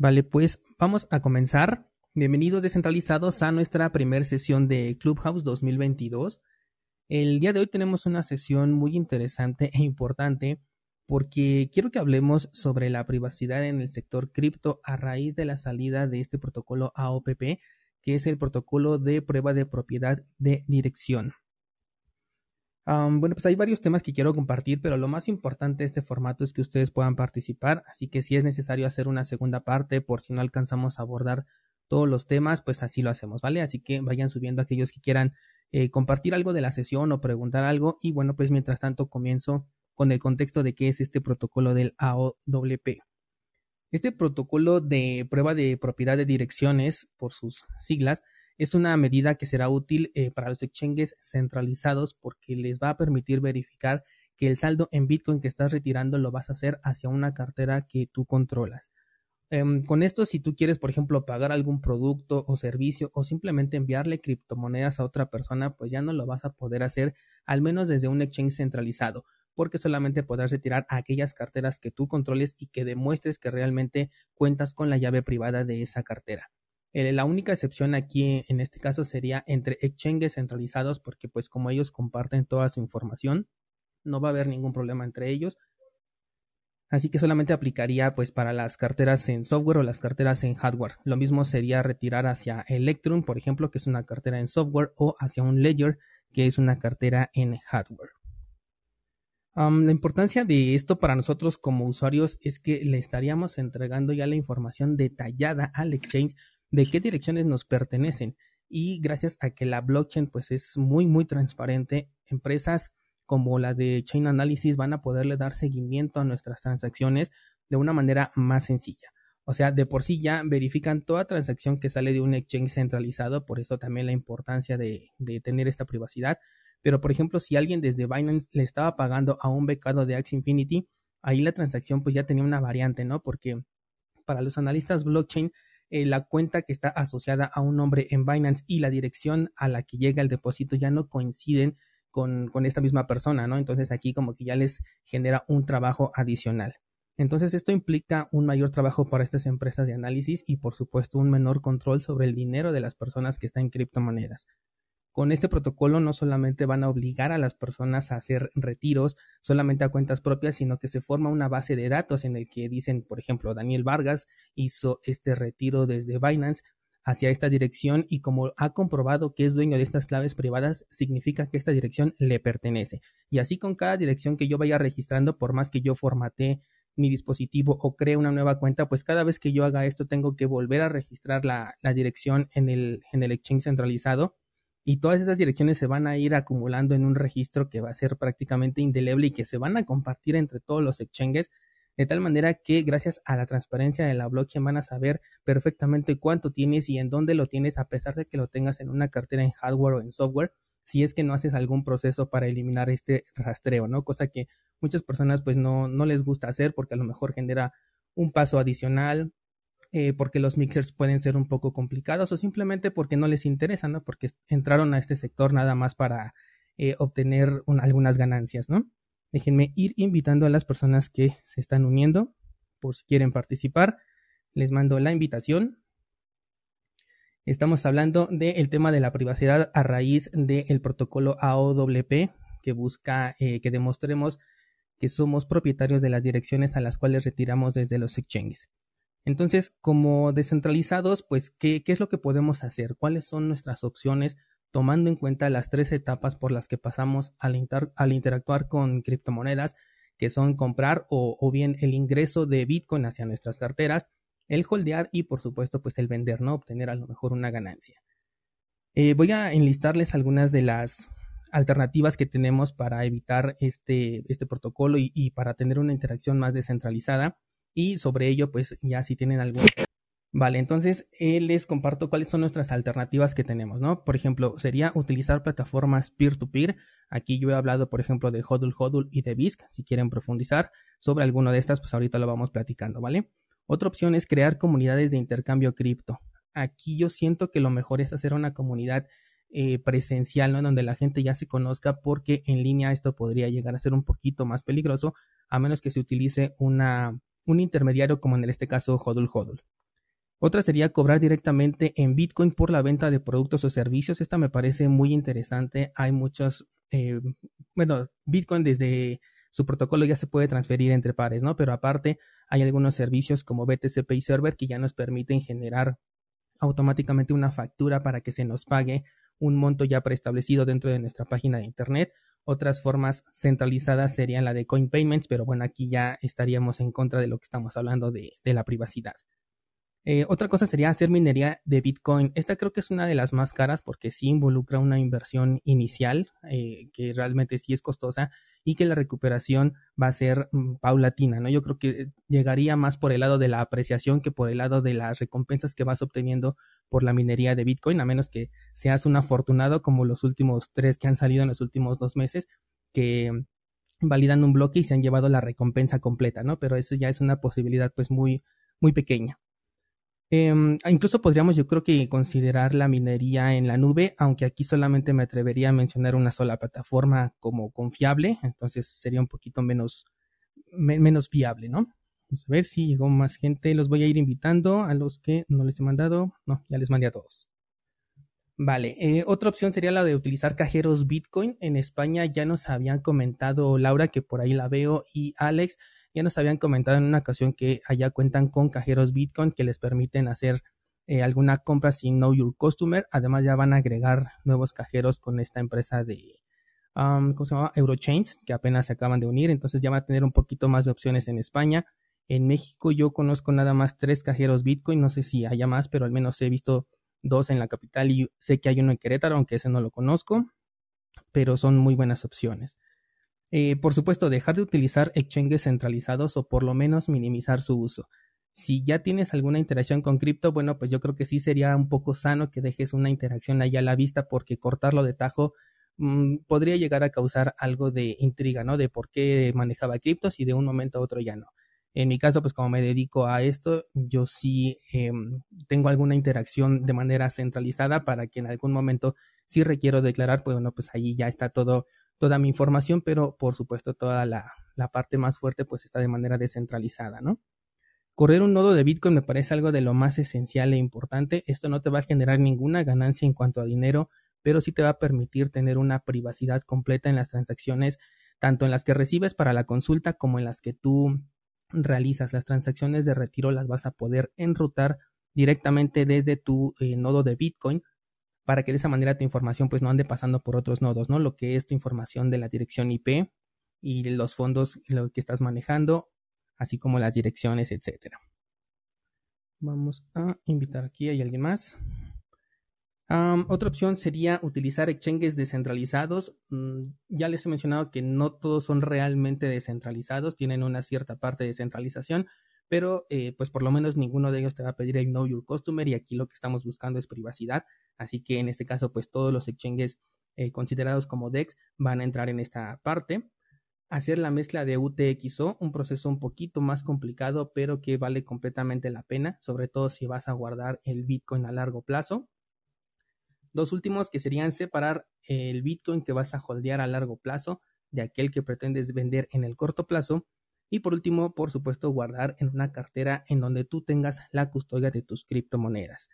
Vale, pues vamos a comenzar. Bienvenidos descentralizados a nuestra primera sesión de Clubhouse 2022. El día de hoy tenemos una sesión muy interesante e importante porque quiero que hablemos sobre la privacidad en el sector cripto a raíz de la salida de este protocolo AOPP, que es el protocolo de prueba de propiedad de dirección bueno, pues hay varios temas que quiero compartir, pero lo más importante de este formato es que ustedes puedan participar, así que si es necesario hacer una segunda parte por si no alcanzamos a abordar todos los temas, pues así lo hacemos, ¿vale? Así que vayan subiendo aquellos que quieran eh, compartir algo de la sesión o preguntar algo y bueno, pues mientras tanto comienzo con el contexto de qué es este protocolo del AOWP. Este protocolo de prueba de propiedad de direcciones, por sus siglas, es una medida que será útil eh, para los exchanges centralizados porque les va a permitir verificar que el saldo en Bitcoin que estás retirando lo vas a hacer hacia una cartera que tú controlas. Em, con esto, si tú quieres, por ejemplo, pagar algún producto o servicio o simplemente enviarle criptomonedas a otra persona, pues ya no lo vas a poder hacer, al menos desde un exchange centralizado, porque solamente podrás retirar aquellas carteras que tú controles y que demuestres que realmente cuentas con la llave privada de esa cartera. Eh, la única excepción aquí en este caso sería entre exchanges centralizados porque pues como ellos comparten toda su información, no va a haber ningún problema entre ellos. Así que solamente aplicaría pues para las carteras en software o las carteras en hardware. Lo mismo sería retirar hacia Electrum, por ejemplo, que es una cartera en software, o hacia un Ledger, que es una cartera en hardware. la importancia de esto para nosotros como usuarios es que le estaríamos entregando ya la información detallada al exchange de qué direcciones nos pertenecen. Y gracias a que la blockchain pues es muy muy transparente, empresas como la de Chain Analysis van a poderle dar seguimiento a nuestras transacciones de una manera más sencilla. O sea, de por sí ya verifican toda transacción que sale de un exchange centralizado, por eso también la importancia de, de tener esta privacidad. Pero, por ejemplo, si alguien desde Binance le estaba pagando a un becado de Axie Infinity, ahí la transacción pues ya tenía una variante, ¿no? Porque para los analistas blockchain eh, la cuenta que está asociada a un nombre en Binance y la dirección a la que llega el depósito ya no coinciden con, con esta misma persona, ¿no? Entonces aquí como que ya les genera un trabajo adicional. Entonces esto implica un mayor trabajo para estas empresas de análisis y por supuesto un menor control sobre el dinero de las personas que están en criptomonedas. Con este protocolo no solamente van a obligar a las personas a hacer retiros solamente a cuentas propias, sino que se forma una base de datos en el que dicen, por ejemplo, Daniel Vargas hizo este retiro desde Binance hacia esta dirección y como ha comprobado que es dueño de estas claves privadas, significa que esta dirección le pertenece. Y así con cada dirección que yo vaya registrando, por más que yo formate mi dispositivo o cree una nueva cuenta, pues cada vez que yo haga esto tengo que volver a registrar la, la dirección en el, en el exchange centralizado y todas esas direcciones se van a ir acumulando en un registro que va a ser prácticamente indeleble y que se van a compartir entre todos los exchanges de tal manera que gracias a la transparencia de la blockchain van a saber perfectamente cuánto tienes y en dónde lo tienes a pesar de que lo tengas en una cartera en hardware o en software si es que no haces algún proceso para eliminar este rastreo, ¿no? Cosa que muchas personas pues no, no les gusta hacer porque a lo mejor genera un paso adicional, eh, porque los mixers pueden ser un poco complicados o simplemente porque no les interesa, ¿no? Porque entraron a este sector nada más para eh, obtener algunas ganancias, ¿no? Déjenme ir invitando a las personas que se están uniendo por si quieren participar. Les mando la invitación. Estamos hablando del tema de la privacidad a raíz del protocolo AOWP que busca eh, que demostremos que somos propietarios de las direcciones a las cuales retiramos desde los exchanges. Entonces, como descentralizados, pues, ¿qué, es lo que podemos hacer? ¿Cuáles son nuestras opciones tomando en cuenta las tres etapas por las que pasamos al, interactuar con criptomonedas, que son comprar o, bien el ingreso de Bitcoin hacia nuestras carteras, el holdear y por supuesto pues el vender, ¿no? Obtener a lo mejor una ganancia. Eh, voy a enlistarles algunas de las alternativas que tenemos para evitar este, este protocolo y para tener una interacción más descentralizada y sobre ello pues ya si tienen algún... Vale, entonces eh, les comparto cuáles son nuestras alternativas que tenemos, ¿no? Por ejemplo, sería utilizar plataformas peer-to-peer. Aquí yo he hablado, por ejemplo, de Hodl Hodl y de BISC. Si quieren profundizar sobre alguno de estas, pues ahorita lo vamos platicando, ¿vale? Otra opción es crear comunidades de intercambio cripto. Aquí yo siento que lo mejor es hacer una comunidad eh, presencial, ¿no? Donde la gente ya se conozca porque en línea esto podría llegar a ser un poquito más peligroso a menos que se utilice una un intermediario como en este caso Hodul Hodul. Otra sería cobrar directamente en Bitcoin por la venta de productos o servicios. Esta me parece muy interesante. Hay muchos, eh, bueno, Bitcoin desde su protocolo ya se puede transferir entre pares, ¿no? Pero aparte hay algunos servicios como BTC Pay Server que ya nos permiten generar automáticamente una factura para que se nos pague un monto ya preestablecido dentro de nuestra página de internet. Otras formas centralizadas serían la de coin payments, pero bueno, aquí ya estaríamos en contra de lo que estamos hablando de, de la privacidad. Eh, otra cosa sería hacer minería de Bitcoin. Esta creo que es una de las más caras porque sí involucra una inversión inicial eh, que realmente sí es costosa y que la recuperación va a ser mm, paulatina, ¿no? Yo creo que llegaría más por el lado de la apreciación que por el lado de las recompensas que vas obteniendo por la minería de Bitcoin, a menos que seas un afortunado como los últimos tres que han salido en los últimos dos meses, que validan un bloque y se han llevado la recompensa completa, ¿no? Pero eso ya es una posibilidad pues muy, muy pequeña. Em, incluso podríamos, yo creo que considerar la minería en la nube, aunque aquí solamente me atrevería a mencionar una sola plataforma como confiable, entonces sería un poquito menos, menos viable, ¿no? Vamos a ver si llegó más gente. Los voy a ir invitando a los que no les he mandado. No, ya les mandé a todos. Vale, eh, otra opción sería la de utilizar cajeros Bitcoin. En España ya nos habían comentado Laura, que por ahí la veo, y Alex, ya nos habían comentado en una ocasión que allá cuentan con cajeros Bitcoin que les permiten hacer eh, alguna compra sin Know Your Customer. Además ya van a agregar nuevos cajeros con esta empresa de, ¿cómo se llama? Eurochange, que apenas se acaban de unir. Entonces ya van a tener un poquito más de opciones en España. En México yo conozco nada más tres cajeros Bitcoin. No sé si haya más, pero al menos he visto dos en la capital y sé que hay uno en Querétaro, aunque ese no lo conozco. Pero son muy buenas opciones. Eh, por supuesto, dejar de utilizar exchanges centralizados o por lo menos minimizar su uso. Si ya tienes alguna interacción con cripto, bueno, pues yo creo que sí sería un poco sano que dejes una interacción ahí a la vista porque cortarlo de tajo mm, podría llegar a causar algo de intriga, ¿no? De por qué manejaba criptos y de un momento a otro ya no. En mi caso, pues como me dedico a esto, yo sí em, tengo alguna interacción de manera centralizada para que en algún momento si requiero declarar, pues bueno, pues ahí ya está todo toda mi información, pero por supuesto toda la, parte más fuerte pues está de manera descentralizada, ¿no? Correr un nodo de Bitcoin me parece algo de lo más esencial e importante. Esto no te va a generar ninguna ganancia en cuanto a dinero, pero sí te va a permitir tener una privacidad completa en las transacciones, tanto en las que recibes para la consulta como en las que tú realizas. Las transacciones de retiro las vas a poder enrutar directamente desde tu eh, nodo de Bitcoin para que de esa manera tu información pues no ande pasando por otros nodos, ¿no? Lo que es tu información de la dirección IP y los fondos lo que estás manejando, así como las direcciones, etcétera. Vamos a invitar aquí, ¿hay alguien más? Otra opción sería utilizar exchanges descentralizados. Mm, ya les he mencionado que no todos son realmente descentralizados, tienen una cierta parte de centralización, pero eh, pues por lo menos ninguno de ellos te va a pedir el Know Your Customer y aquí lo que estamos buscando es privacidad. Así que en este caso, pues todos los exchanges eh, considerados como DEX van a entrar en esta parte. Hacer la mezcla de UTXO, un proceso un poquito más complicado, pero que vale completamente la pena, sobre todo si vas a guardar el Bitcoin a largo plazo. Dos últimos que serían separar el Bitcoin que vas a holdear a largo plazo de aquel que pretendes vender en el corto plazo y por último, por supuesto, guardar en una cartera en donde tú tengas la custodia de tus criptomonedas.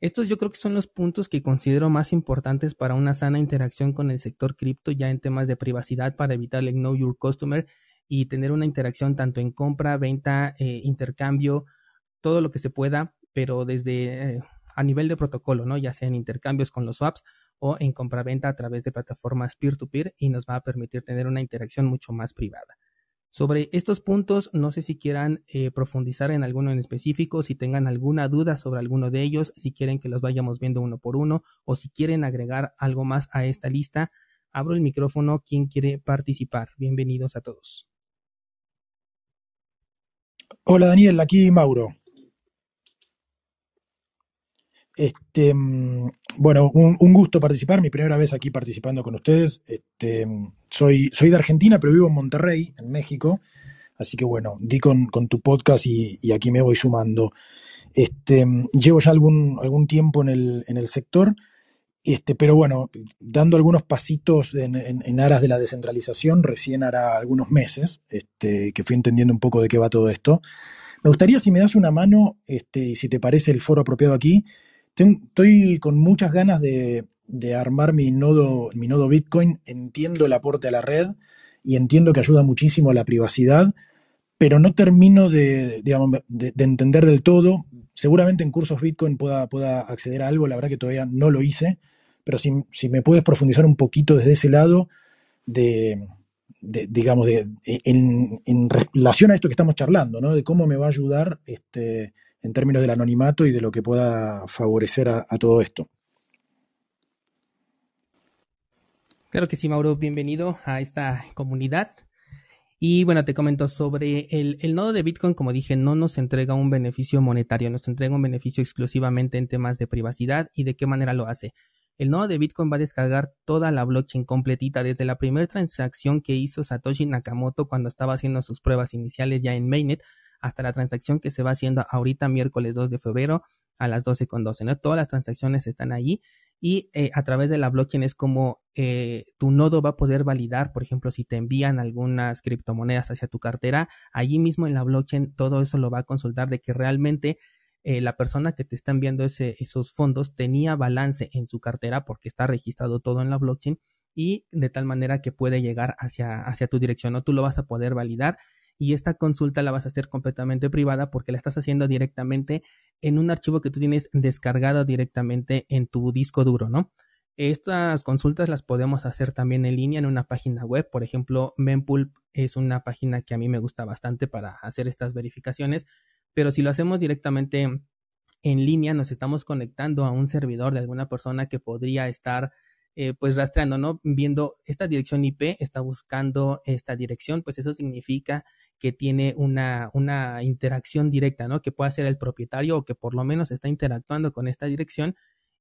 Estos yo creo que son los puntos que considero más importantes para una sana interacción con el sector cripto ya en temas de privacidad para evitar el Know Your Customer y tener una interacción tanto en compra, venta, eh, intercambio, todo lo que se pueda, pero desde eh, a nivel de protocolo, ¿no? Ya sea en intercambios con los swaps o en compra-venta a través de plataformas peer-to-peer -peer, y nos va a permitir tener una interacción mucho más privada. Sobre estos puntos, no sé si quieran eh, profundizar en alguno en específico, si tengan alguna duda sobre alguno de ellos, si quieren que los vayamos viendo uno por uno o si quieren agregar algo más a esta lista. Abro el micrófono, quien quiere participar. Bienvenidos a todos. Hola Daniel, aquí Mauro. Este, mm, bueno, un, gusto participar, mi primera vez aquí participando con ustedes. Este, mm, soy, soy de Argentina, pero vivo en Monterrey, en México. Así que bueno, di con, tu podcast y, aquí me voy sumando. Este, mm, llevo ya algún, algún tiempo en el, en el sector, este, pero bueno, dando algunos pasitos en, en, aras de la descentralización, recién hará algunos meses este, que fui entendiendo un poco de qué va todo esto. Me gustaría si me das una mano, y si te parece el foro apropiado aquí, estoy con muchas ganas de, armar mi nodo, mi nodo Bitcoin. Entiendo el aporte a la red y entiendo que ayuda muchísimo a la privacidad, pero no termino de, entender del todo. Seguramente en cursos Bitcoin pueda, pueda acceder a algo, la verdad que todavía no lo hice, pero si, si me puedes profundizar un poquito desde ese lado de, digamos, de, en, relación a esto que estamos charlando, ¿no? De cómo me va a ayudar este, en términos del anonimato y de lo que pueda favorecer a, todo esto. Claro que sí, Mauro, bienvenido a esta comunidad. Y bueno, te comento sobre el, el, nodo de Bitcoin, como dije, no nos entrega un beneficio monetario, nos entrega un beneficio exclusivamente en temas de privacidad y de qué manera lo hace. El nodo de Bitcoin va a descargar toda la blockchain completita desde la primera transacción que hizo Satoshi Nakamoto cuando estaba haciendo sus pruebas iniciales ya en Mainnet hasta la transacción que se va haciendo ahorita miércoles 2 de febrero a las 12.12. ¿no? Todas las transacciones están ahí y eh, a través de la blockchain es como eh, tu nodo va a poder validar, por ejemplo, si te envían algunas criptomonedas hacia tu cartera, allí mismo en la blockchain todo eso lo va a consultar de que realmente eh, la persona que te está enviando esos fondos tenía balance en su cartera porque está registrado todo en la blockchain y de tal manera que puede llegar hacia, hacia tu dirección, ¿no? Tú lo vas a poder validar y esta consulta la vas a hacer completamente privada porque la estás haciendo directamente en un archivo que tú tienes descargado directamente en tu disco duro, ¿no? Estas consultas las podemos hacer también en línea en una página web. Por ejemplo, Mempool es una página que a mí me gusta bastante para hacer estas verificaciones pero si lo hacemos directamente en línea, nos estamos conectando a un servidor de alguna persona que podría estar eh, pues rastreando, ¿no? Viendo esta dirección IP, está buscando esta dirección, pues eso significa que tiene una, una interacción directa, ¿no? Que pueda ser el propietario o que por lo menos está interactuando con esta dirección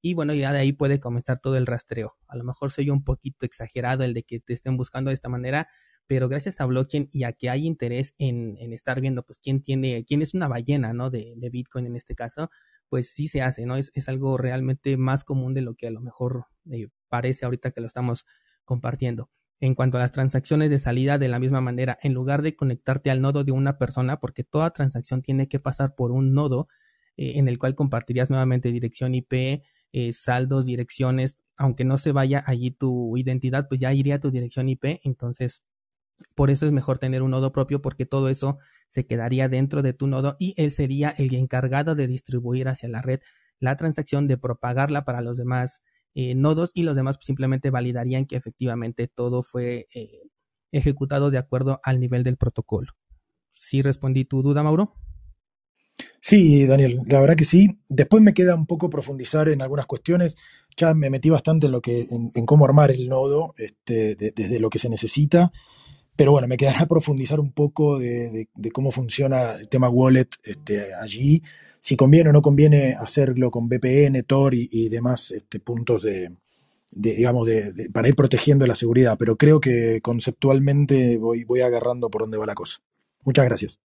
y bueno, ya de ahí puede comenzar todo el rastreo. A lo mejor soy un poquito exagerado el de que te estén buscando de esta manera, pero gracias a blockchain y a que hay interés en, estar viendo, pues, quién tiene, quién es una ballena, ¿no? De, Bitcoin en este caso, pues sí se hace, ¿no? Es, algo realmente más común de lo que a lo mejor eh, parece ahorita que lo estamos compartiendo. En cuanto a las transacciones de salida, de la misma manera, en lugar de conectarte al nodo de una persona, porque toda transacción tiene que pasar por un nodo eh, en el cual compartirías nuevamente dirección IP, eh, saldos, direcciones, aunque no se vaya allí tu identidad, pues ya iría tu dirección IP, entonces por eso es mejor tener un nodo propio porque todo eso se quedaría dentro de tu nodo y él sería el encargado de distribuir hacia la red la transacción, de propagarla para los demás eh, nodos y los demás simplemente validarían que efectivamente todo fue eh, ejecutado de acuerdo al nivel del protocolo. ¿Sí respondí tu duda, Mauro? Sí, Daniel, la verdad que sí. Después me queda un poco profundizar en algunas cuestiones. Ya me metí bastante en lo que, en, cómo armar el nodo, este, desde lo que se necesita. Pero bueno, me quedará profundizar un poco de, cómo funciona el tema wallet este, allí, si conviene o no conviene hacerlo con VPN, Tor y, demás este, puntos de, digamos, para ir protegiendo la seguridad. Pero creo que conceptualmente voy, voy agarrando por dónde va la cosa. Muchas gracias.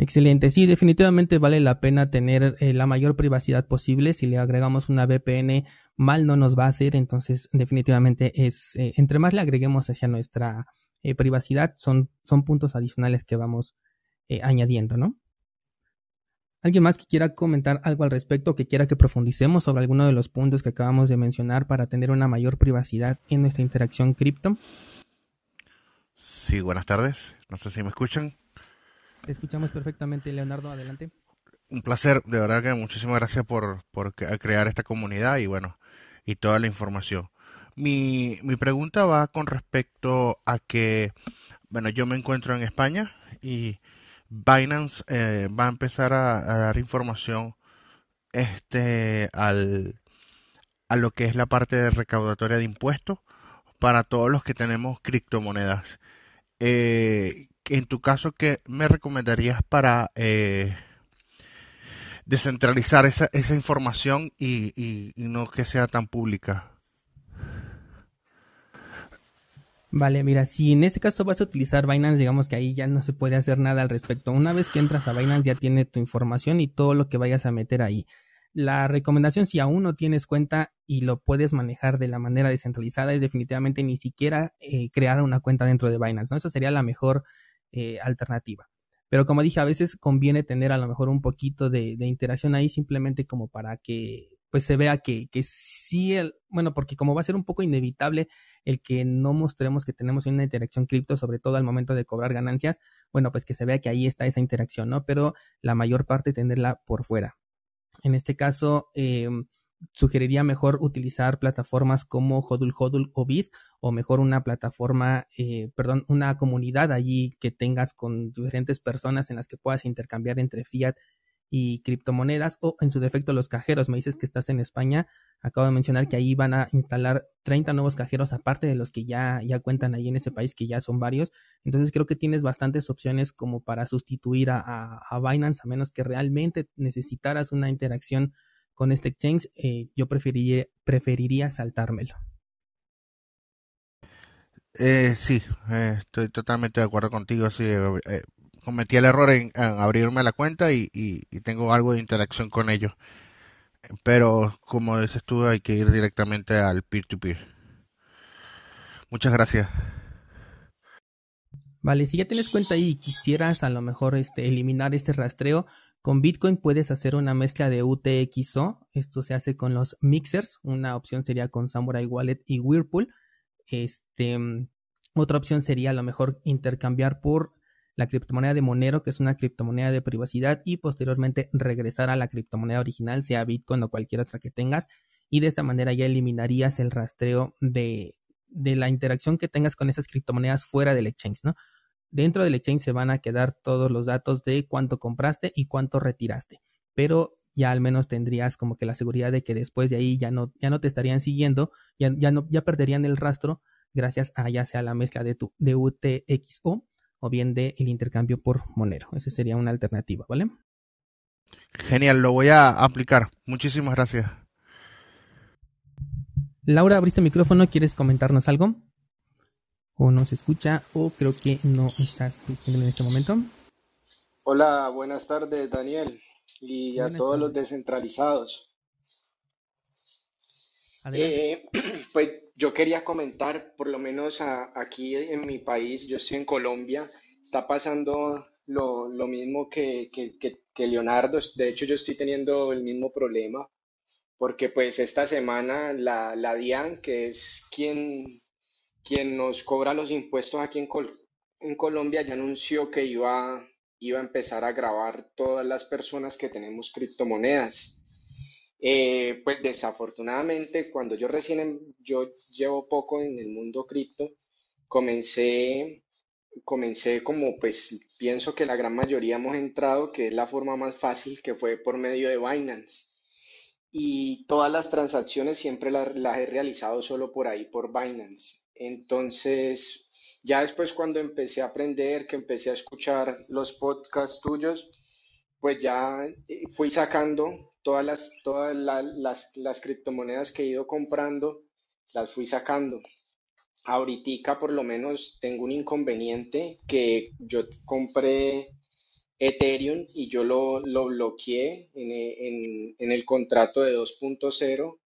Excelente, sí, definitivamente vale la pena tener eh, la mayor privacidad posible. Si le agregamos una VPN, mal no nos va a hacer, entonces definitivamente es, eh, entre más le agreguemos hacia nuestra eh, privacidad, son, son puntos adicionales que vamos añadiendo, ¿no? ¿Alguien más que quiera comentar algo al respecto, que quiera que profundicemos sobre alguno de los puntos que acabamos de mencionar para tener una mayor privacidad en nuestra interacción cripto? Sí, buenas tardes. No sé si me escuchan. Te escuchamos perfectamente, Leonardo, adelante. Un placer, de verdad que muchísimas gracias por, por crear esta comunidad y bueno, y toda la información. Mi, mi pregunta va con respecto a que, bueno, yo me encuentro en España y Binance eh, va a empezar a, dar información este al a lo que es la parte de recaudatoria de impuestos para todos los que tenemos criptomonedas. Eh, en tu caso, ¿qué me recomendarías para eh, descentralizar esa, esa información y, no que sea tan pública? Vale, mira, si en este caso vas a utilizar Binance, digamos que ahí ya no se puede hacer nada al respecto. Una vez que entras a Binance ya tiene tu información y todo lo que vayas a meter ahí. La recomendación si aún no tienes cuenta y lo puedes manejar de la manera descentralizada es definitivamente ni siquiera eh, crear una cuenta dentro de Binance, ¿no? Esa sería la mejor eh, alternativa. Pero como dije, a veces conviene tener a lo mejor un poquito de, interacción ahí simplemente como para que pues se vea que, que sí, el, bueno, porque como va a ser un poco inevitable el que no mostremos que tenemos una interacción cripto, sobre todo al momento de cobrar ganancias, bueno, pues que se vea que ahí está esa interacción, ¿no? Pero la mayor parte tenerla por fuera. En este caso, eh, sugeriría mejor utilizar plataformas como Hodul Hodul o BIS o mejor una plataforma, eh, perdón, una comunidad allí que tengas con diferentes personas en las que puedas intercambiar entre fiat y criptomonedas o en su defecto los cajeros. Me dices que estás en España. Acabo de mencionar que ahí van a instalar 30 nuevos cajeros aparte de los que ya, ya cuentan ahí en ese país, que ya son varios. Entonces creo que tienes bastantes opciones como para sustituir a, a, Binance, a menos que realmente necesitaras una interacción con este exchange. Eh, yo preferiría, preferiría saltármelo. Eh, sí, eh, estoy totalmente de acuerdo contigo. Sí, eh, cometí el error en, abrirme la cuenta y, tengo algo de interacción con ellos. Pero como dices tú, hay que ir directamente al peer-to-peer. Muchas gracias. Vale, si ya tienes cuenta ahí y quisieras a lo mejor este, eliminar este rastreo, con Bitcoin puedes hacer una mezcla de UTXO. Esto se hace con los mixers. Una opción sería con Samurai Wallet y Whirlpool. Este, otra opción sería a lo mejor intercambiar por la criptomoneda de Monero, que es una criptomoneda de privacidad, y posteriormente regresar a la criptomoneda original, sea Bitcoin o cualquier otra que tengas, y de esta manera ya eliminarías el rastreo de, de la interacción que tengas con esas criptomonedas fuera del exchange, ¿no? Dentro del exchange se van a quedar todos los datos de cuánto compraste y cuánto retiraste, pero ya al menos tendrías como que la seguridad de que después de ahí ya no, ya no te estarían siguiendo, ya, ya, no, ya perderían el rastro gracias a ya sea la mezcla de tu de UTXO o bien de el intercambio por Monero. Esa sería una alternativa, ¿vale? Genial, lo voy a aplicar. Muchísimas gracias. Laura, abriste el micrófono, ¿quieres comentarnos algo? O no se escucha, o creo que no estás en este momento. Hola, buenas tardes, Daniel, y a todos los descentralizados. Eh, pues yo quería comentar, por lo menos aquí en mi país, yo estoy en Colombia, está pasando lo, mismo que, Leonardo. De hecho, yo estoy teniendo el mismo problema, porque pues esta semana la, la DIAN, que es quien, quien nos cobra los impuestos aquí en, en Colombia, ya anunció que iba, iba a empezar a grabar todas las personas que tenemos criptomonedas. Eh, pues desafortunadamente, cuando yo recién, yo llevo poco en el mundo cripto, comencé, comencé como pues pienso que la gran mayoría hemos entrado, que es la forma más fácil, que fue por medio de Binance. Y todas las transacciones siempre las, las he realizado solo por ahí, por Binance. Entonces, ya después cuando empecé a aprender, que empecé a escuchar los podcasts tuyos, pues ya eh, fui sacando todas las, todas las, las criptomonedas que he ido comprando, las fui sacando. Ahorita por lo menos tengo un inconveniente que yo compré Ethereum y yo lo, lo bloqueé en, en, en, el contrato de 2.0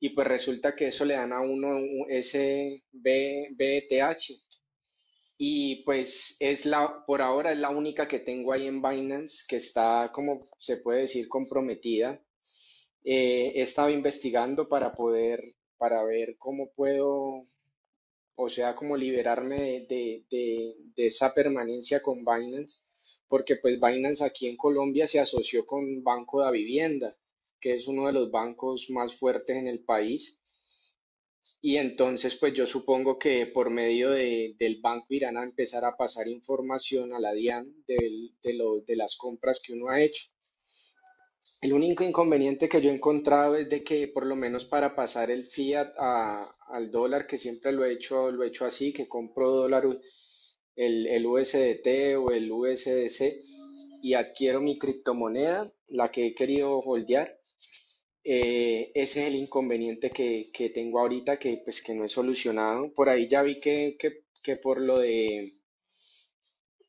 y pues resulta que eso le dan a uno ese BETH y pues es la, por ahora es la única que tengo ahí en Binance que está, como se puede decir, comprometida. Eh, he estado investigando para poder, para ver cómo puedo, o sea, cómo liberarme de, de, de esa permanencia con Binance, porque pues Binance aquí en Colombia se asoció con Banco de Vivienda, que es uno de los bancos más fuertes en el país y entonces, pues yo supongo que por medio de, del banco irán a empezar a pasar información a la DIAN de, lo, de las compras que uno ha hecho. El único inconveniente que yo he encontrado es de que por lo menos para pasar el fiat al dólar, que siempre lo he hecho, lo he hecho así, que compro dólar, el, el USDT o el USDC y adquiero mi criptomoneda, la que he querido holdear, eh, ese es el inconveniente que, tengo ahorita que pues que no he solucionado. Por ahí ya vi que, que, por lo de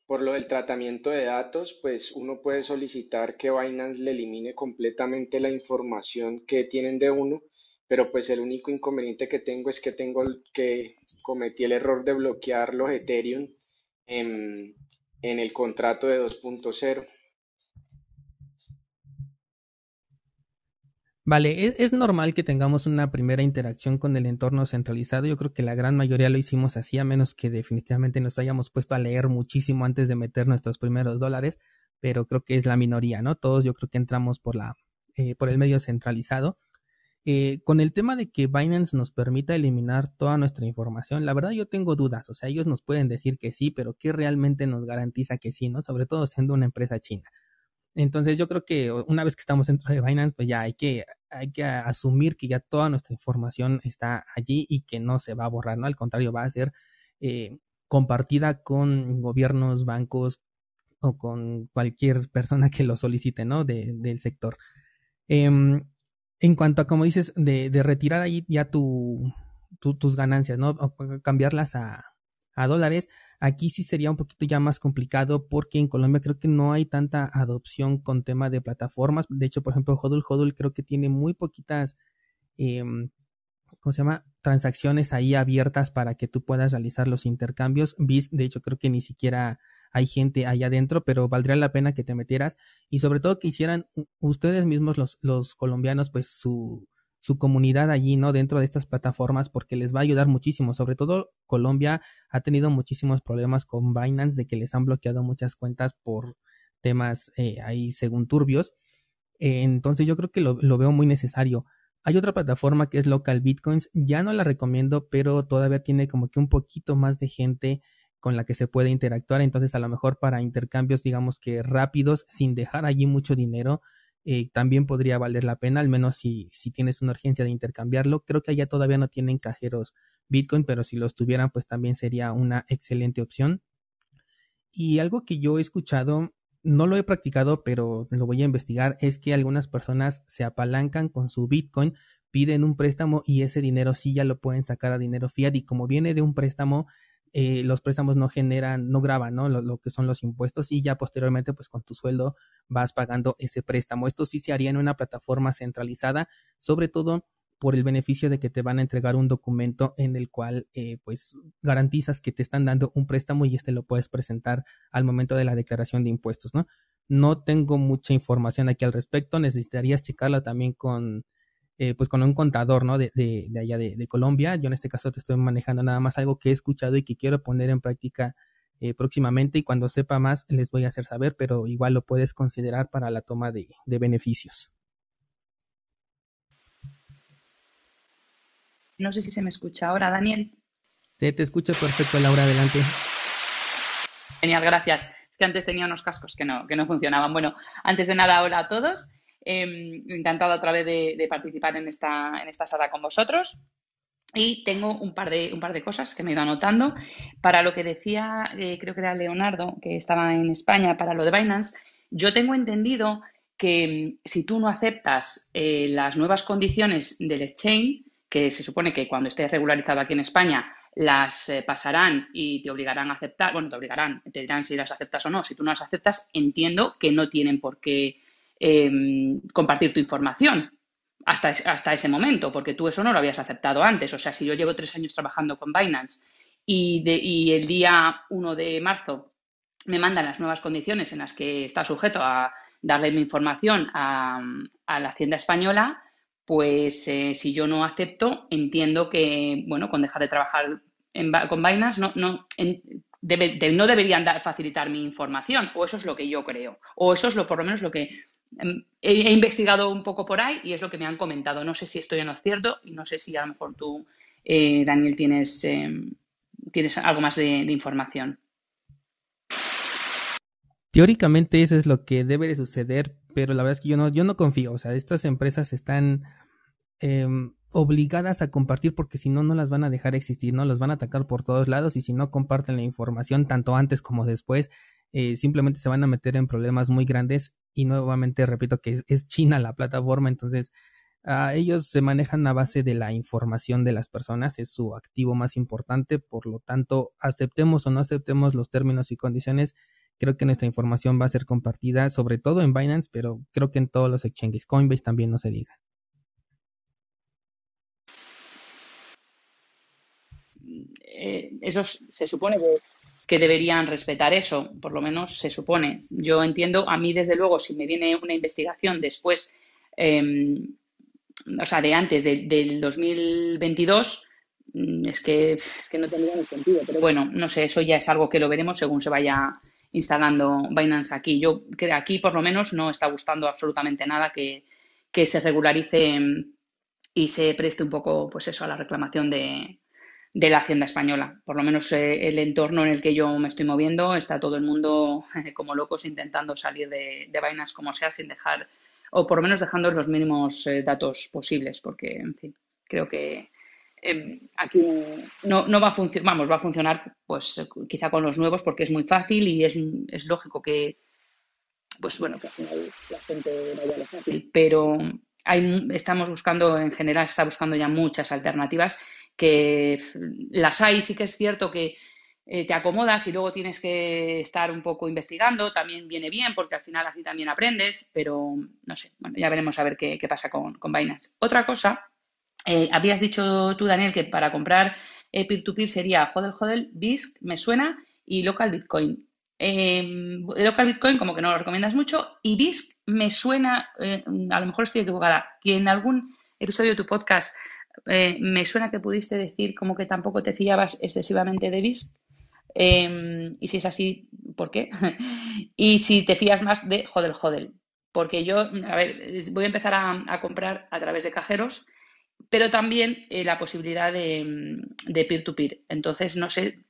por lo del tratamiento de datos, pues uno puede solicitar que Binance le elimine completamente la información que tienen de uno, pero pues el único inconveniente que tengo es que tengo que cometí el error de bloquear los Ethereum en, en el contrato de 2.0. Vale, es, normal que tengamos una primera interacción con el entorno centralizado. Yo creo que la gran mayoría lo hicimos así, a menos que definitivamente nos hayamos puesto a leer muchísimo antes de meter nuestros primeros dólares, pero creo que es la minoría, ¿no? Todos yo creo que entramos por la, eh, por el medio centralizado. Eh, con el tema de que Binance nos permita eliminar toda nuestra información, la verdad yo tengo dudas, o sea, ellos nos pueden decir que sí, pero ¿qué realmente nos garantiza que sí, no? Sobre todo siendo una empresa china. Entonces yo creo que una vez que estamos dentro de Binance, pues ya hay que, hay que asumir que ya toda nuestra información está allí y que no se va a borrar, ¿no? Al contrario, va a ser eh, compartida con gobiernos, bancos o con cualquier persona que lo solicite, ¿no? del sector. Em, en cuanto a, como dices, de, retirar ahí ya tu, tus ganancias, ¿no? O cambiarlas a, a dólares, Aquí sí sería un poquito ya más complicado porque en Colombia creo que no hay tanta adopción con tema de plataformas. De hecho, por ejemplo, Hodul Hodul creo que tiene muy poquitas, em, ¿cómo se llama? Transacciones ahí abiertas para que tú puedas realizar los intercambios. BIS, de hecho, creo que ni siquiera hay gente ahí adentro, pero valdría la pena que te metieras y sobre todo que hicieran ustedes mismos los, los colombianos pues su, su comunidad allí, ¿no? Dentro de estas plataformas porque les va a ayudar muchísimo. Sobre todo Colombia ha tenido muchísimos problemas con Binance de que les han bloqueado muchas cuentas por temas eh, ahí según turbios. Eh, entonces yo creo que lo, lo, veo muy necesario. Hay otra plataforma que es Local Bitcoins. Ya no la recomiendo, pero todavía tiene como que un poquito más de gente con la que se puede interactuar. Entonces a lo mejor para intercambios digamos que rápidos, sin dejar allí mucho dinero, eh, también podría valer la pena, al menos si, si tienes una urgencia de intercambiarlo. Creo que allá todavía no tienen cajeros Bitcoin, pero si los tuvieran, pues también sería una excelente opción. Y algo que yo he escuchado, no lo he practicado, pero lo voy a investigar, es que algunas personas se apalancan con su Bitcoin, piden un préstamo y ese dinero sí ya lo pueden sacar a dinero fiat y como viene de un préstamo, eh, los préstamos no generan, no graban, ¿no? Lo, que son los impuestos y ya posteriormente, pues con tu sueldo vas pagando ese préstamo. Esto sí se haría en una plataforma centralizada, sobre todo por el beneficio de que te van a entregar un documento en el cual eh, pues garantizas que te están dando un préstamo y este lo puedes presentar al momento de la declaración de impuestos, ¿no? No tengo mucha información aquí al respecto, necesitarías checarla también con eh, pues con un contador, ¿no? De, de, de allá de, Colombia. Yo en este caso te estoy manejando nada más algo que he escuchado y que quiero poner en práctica eh, próximamente y cuando sepa más les voy a hacer saber, pero igual lo puedes considerar para la toma de, beneficios. No sé si se me escucha ahora, Daniel. Sí, te escucho perfecto, Laura, adelante. Genial, gracias. Es que antes tenía unos cascos que no, que no funcionaban. Bueno, antes de nada, hola a todos. Eh, encantado otra vez de, participar en esta, en esta sala con vosotros. Y tengo un par, de, un par de cosas que me he ido anotando. Para lo que decía, eh, creo que era Leonardo, que estaba en España, para lo de Binance, yo tengo entendido que mm, si tú no aceptas eh, las nuevas condiciones del exchange, que se supone que cuando estés regularizado aquí en España las eh, pasarán y te obligarán a aceptar, bueno, te obligarán, te dirán si las aceptas o no. Si tú no las aceptas, entiendo que no tienen por qué Em, compartir tu información hasta, hasta ese momento, porque tú eso no lo habías aceptado antes. O sea, si yo llevo tres años trabajando con Binance y, el día 1 de marzo me mandan las nuevas condiciones en las que está sujeto a darle mi información a, la Hacienda Española, pues eh, si yo no acepto, entiendo que, bueno, con dejar de trabajar con Binance, no, no, no deberían facilitar mi información, o eso es lo que yo creo, o eso es lo, por lo menos lo que he, investigado un poco por ahí y es lo que me han comentado. No sé si estoy en lo cierto y no sé si a lo mejor tú, eh, Daniel, tienes, em, tienes algo más de, información. Teóricamente eso es lo que debe de suceder, pero la verdad es que yo no, yo no confío. O sea, estas empresas están em, obligadas a compartir porque si no, no las van a dejar existir, ¿no? Los van a atacar por todos lados y si no comparten la información tanto antes como después, eh, simplemente se van a meter en problemas muy grandes y nuevamente repito que es, China la plataforma, entonces ah, ellos se manejan a base de la información de las personas, es su activo más importante, por lo tanto, aceptemos o no aceptemos los términos y condiciones, creo que nuestra información va a ser compartida, sobre todo en Binance, pero creo que en todos los exchanges, Coinbase también no se diga. Eh, eso se supone que que deberían respetar eso, por lo menos se supone. Yo entiendo, a mí desde luego, si me viene una investigación después, em, o sea, de antes del 2022, mm, es que, es que no tendría ni sentido. Pero bueno, no sé, eso ya es algo que lo veremos según se vaya instalando Binance aquí. Yo que aquí por lo menos no está gustando absolutamente nada que, que se regularice em, y se preste un poco, pues eso, a la reclamación de, de la Hacienda española. Por lo menos eh, el entorno en el que yo me estoy moviendo, está todo el mundo como locos intentando salir de, vainas como sea sin dejar, o por lo menos dejando los mínimos eh, datos posibles, porque, en fin, creo que eh, aquí no, no va a funcionar, vamos, va a funcionar pues quizá con los nuevos porque es muy fácil y es, es lógico que, pues bueno, que al final la gente vaya a lo fácil, pero hay, estamos buscando, en general, está buscando ya muchas alternativas que las hay, sí que es cierto que eh, te acomodas y luego tienes que estar un poco investigando, también viene bien porque al final así también aprendes, pero no sé, bueno, ya veremos a ver qué, pasa con, con Binance. Otra cosa, eh, habías dicho tú, Daniel, que para comprar eh, peer-to-peer sería Hodel Hodel, BISC, me suena, y Local Bitcoin. Em, local Bitcoin como que no lo recomiendas mucho y BISC me suena, a lo mejor estoy equivocada, que en algún episodio de tu podcast eh, me suena que pudiste decir como que tampoco te fiabas excesivamente de BISC. Em, y si es así, ¿por qué? y si te fías más de Hodel Hodel. Porque yo, a ver, voy a empezar a, comprar a través de cajeros, pero también eh, la posibilidad de peer-to-peer. Entonces, no sé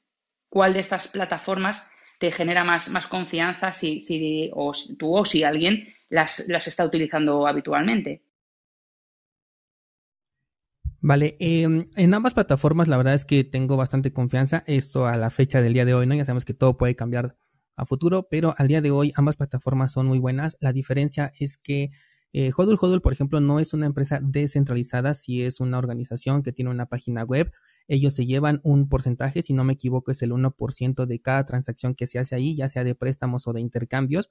cuál de estas plataformas te genera más, más confianza si, si o, tú o si alguien las, las está utilizando habitualmente. Vale, em, en ambas plataformas la verdad es que tengo bastante confianza. Esto a la fecha del día de hoy, ¿no? Ya sabemos que todo puede cambiar a futuro, pero al día de hoy ambas plataformas son muy buenas. La diferencia es que eh, Hodul Hodul, por ejemplo, no es una empresa descentralizada, si es una organización que tiene una página web. Ellos se llevan un porcentaje, si no me equivoco, es el 1% de cada transacción que se hace ahí, ya sea de préstamos o de intercambios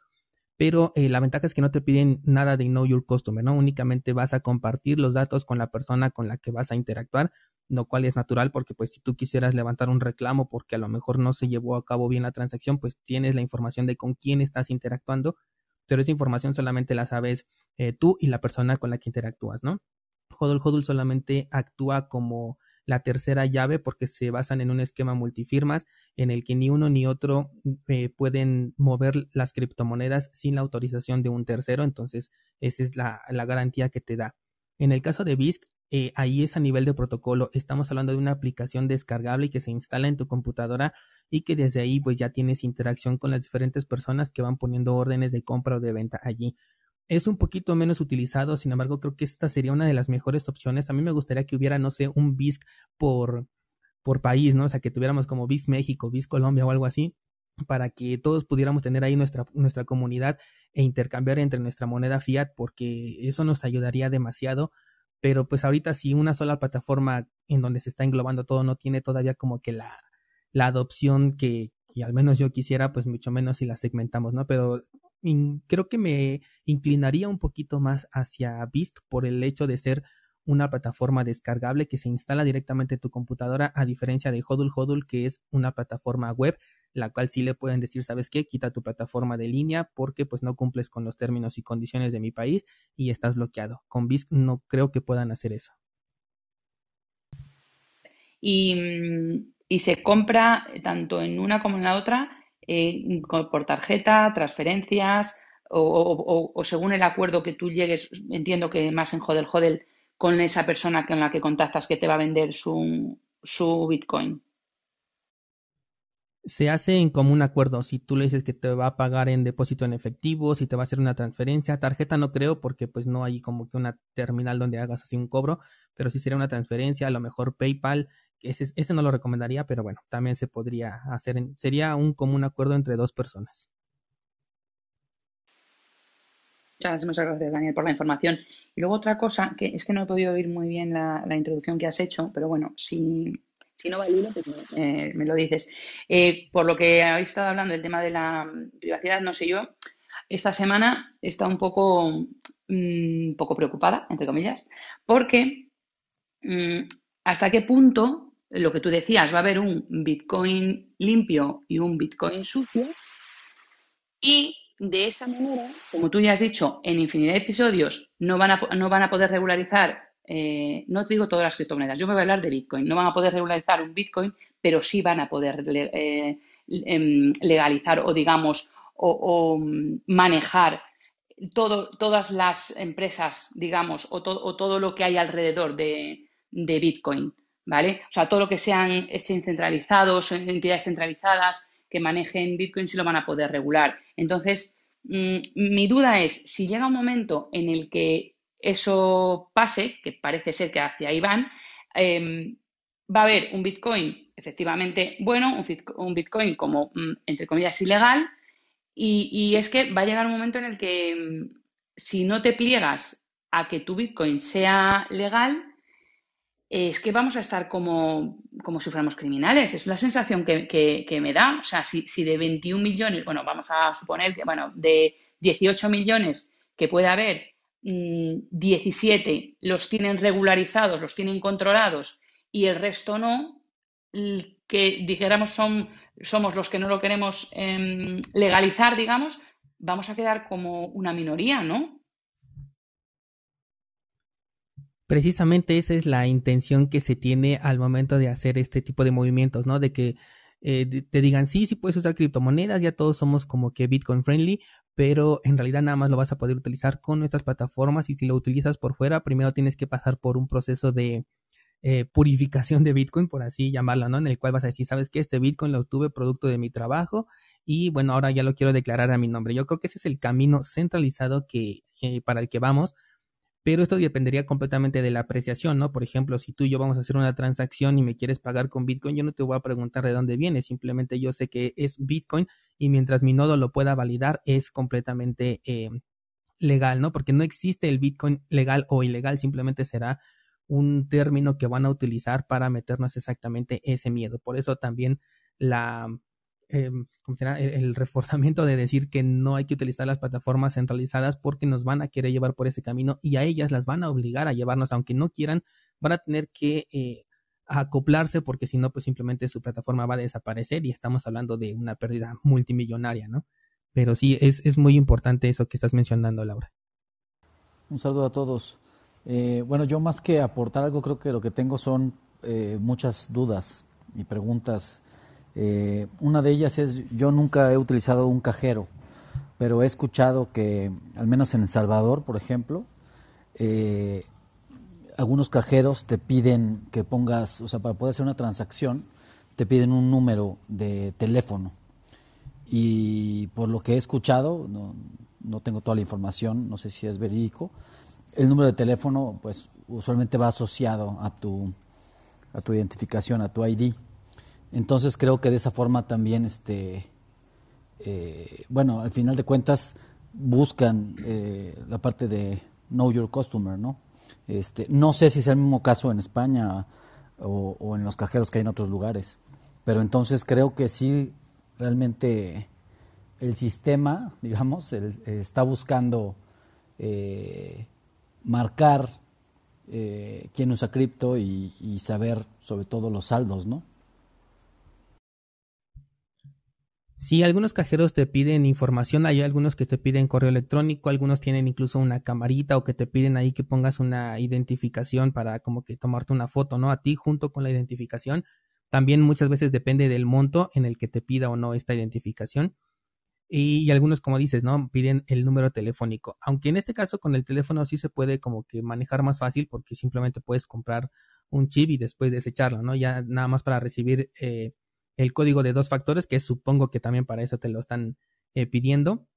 pero eh, la ventaja es que no te piden nada de Know Your Customer, ¿no? Únicamente vas a compartir los datos con la persona con la que vas a interactuar, lo cual es natural porque pues si tú quisieras levantar un reclamo porque a lo mejor no se llevó a cabo bien la transacción, pues tienes la información de con quién estás interactuando, pero esa información solamente la sabes eh, tú y la persona con la que interactúas, ¿no? Hodl Hodl solamente actúa como la tercera llave porque se basan en un esquema multifirmas en el que ni uno ni otro eh, pueden mover las criptomonedas sin la autorización de un tercero, entonces esa es la, garantía que te da. En el caso de BISC, eh, ahí es a nivel de protocolo, estamos hablando de una aplicación descargable que se instala en tu computadora y que desde ahí pues ya tienes interacción con las diferentes personas que van poniendo órdenes de compra o de venta allí es un poquito menos utilizado, sin embargo, creo que esta sería una de las mejores opciones. A mí me gustaría que hubiera, no sé, un BISC por, por país, ¿no? O sea, que tuviéramos como BISC México, BISC Colombia o algo así, para que todos pudiéramos tener ahí nuestra, nuestra comunidad e intercambiar entre nuestra moneda fiat, porque eso nos ayudaría demasiado. Pero pues ahorita si una sola plataforma en donde se está englobando todo no tiene todavía como que la, la adopción que, que al menos yo quisiera, pues mucho menos si la segmentamos, ¿no? Pero creo que me inclinaría un poquito más hacia BISC por el hecho de ser una plataforma descargable que se instala directamente en tu computadora, a diferencia de Hodul Hodul, que es una plataforma web, la cual sí le pueden decir, ¿sabes qué? Quita tu plataforma de línea porque pues no cumples con los términos y condiciones de mi país y estás bloqueado. Con BISC no creo que puedan hacer eso. Y, mm, y se compra tanto en una como en la otra eh, por tarjeta, transferencias o, según el acuerdo que tú llegues, entiendo que más en Hodel Hodel, con esa persona con la que contactas que te va a vender su, su Bitcoin. Se hace en común acuerdo. Si tú le dices que te va a pagar en depósito en efectivo, si te va a hacer una transferencia, tarjeta no creo porque pues no hay como que una terminal donde hagas así un cobro, pero si sería una transferencia, a lo mejor PayPal ese, no lo recomendaría, pero bueno, también se podría hacer, sería un común acuerdo entre dos personas. Muchas, gracias, Daniel, por la información. Y luego otra cosa, que es que no he podido oír muy bien la, introducción que has hecho, pero bueno, si, si no va el hilo, pues me, lo dices. Eh, por lo que habéis estado hablando del tema de la privacidad, no sé yo, esta semana estado un poco, mm, poco preocupada, entre comillas, porque mm, hasta qué punto lo que tú decías, va a haber un Bitcoin limpio y un Bitcoin sucio. Y de esa manera, como tú ya has dicho, en infinidad de episodios no van a, no van a poder regularizar, eh, no te digo todas las criptomonedas, yo me voy a hablar de Bitcoin, no van a poder regularizar un Bitcoin, pero sí van a poder eh, em, legalizar o digamos o, manejar todo, todas las empresas, digamos, o, o, todo lo que hay alrededor de, de Bitcoin. ¿vale? O sea, todo lo que sean centralizados, entidades centralizadas que manejen Bitcoin sí lo van a poder regular. Entonces, mm, mi duda es, si llega un momento en el que eso pase, que parece ser que hacia ahí van, em, va a haber un Bitcoin efectivamente bueno, un Bitcoin como, mm, entre comillas, ilegal, y, y, es que va a llegar un momento en el que mm, si no te pliegas a que tu Bitcoin sea legal, es que vamos a estar como, como si fuéramos criminales. Es la sensación que, me da. O sea, si, si, de 21 millones, bueno, vamos a suponer que, bueno, de 18 millones que puede haber, 17 mm, los tienen regularizados, los tienen controlados y el resto no, que dijéramos son, somos los que no lo queremos em, legalizar, digamos, vamos a quedar como una minoría, ¿no? Precisamente esa es la intención que se tiene al momento de hacer este tipo de movimientos, ¿no? De que eh, te digan, sí, sí puedes usar criptomonedas, ya todos somos como que Bitcoin friendly, pero en realidad nada más lo vas a poder utilizar con nuestras plataformas y si lo utilizas por fuera, primero tienes que pasar por un proceso de eh, purificación de Bitcoin, por así llamarlo, ¿no? En el cual vas a decir, ¿sabes qué? Este Bitcoin lo obtuve producto de mi trabajo y bueno, ahora ya lo quiero declarar a mi nombre. Yo creo que ese es el camino centralizado que, eh, para el que vamos pero esto dependería completamente de la apreciación, ¿no? Por ejemplo, si tú y yo vamos a hacer una transacción y me quieres pagar con Bitcoin, yo no te voy a preguntar de dónde viene, simplemente yo sé que es Bitcoin y mientras mi nodo lo pueda validar es completamente eh, legal, ¿no? Porque no existe el Bitcoin legal o ilegal, simplemente será un término que van a utilizar para meternos exactamente ese miedo. Por eso también la eh, el, reforzamiento de decir que no hay que utilizar las plataformas centralizadas porque nos van a querer llevar por ese camino y a ellas las van a obligar a llevarnos, aunque no quieran, van a tener que eh, acoplarse porque si no, pues simplemente su plataforma va a desaparecer y estamos hablando de una pérdida multimillonaria, ¿no? Pero sí, es, es muy importante eso que estás mencionando, Laura. Un saludo a todos. Eh, bueno, yo más que aportar algo, creo que lo que tengo son muchas dudas y preguntas eh, una de ellas es, yo nunca he utilizado un cajero, pero he escuchado que, al menos en El Salvador, por ejemplo, eh, algunos cajeros te piden que pongas, o sea, para poder hacer una transacción, te piden un número de teléfono. Y por lo que he escuchado, no, no tengo toda la información, no sé si es verídico, el número de teléfono, pues usualmente va asociado a tu, a tu identificación, a tu ID. Entonces creo que de esa forma también, este, eh, bueno, al final de cuentas buscan eh, la parte de Know Your Customer, ¿no? Este, no sé si es el mismo caso en España o, en los cajeros que hay en otros lugares, pero entonces creo que sí, realmente el sistema, digamos, está buscando eh, marcar quién usa cripto y saber sobre todo los saldos, ¿no? Si algunos cajeros te piden información, hay algunos que te piden correo electrónico, algunos tienen incluso una camarita o que te piden ahí que pongas una identificación para como que tomarte una foto, ¿no? A ti junto con la identificación. También muchas veces depende del monto en el que te pida o no esta identificación. Y, algunos, como dices, ¿no? Piden el número telefónico. Aunque en este caso con el teléfono sí se puede como que manejar más fácil porque simplemente puedes comprar un chip y después desecharlo, ¿no? Ya nada más para recibir eh, el código de dos factores, que supongo que también para eso te lo están eh, pidiendo,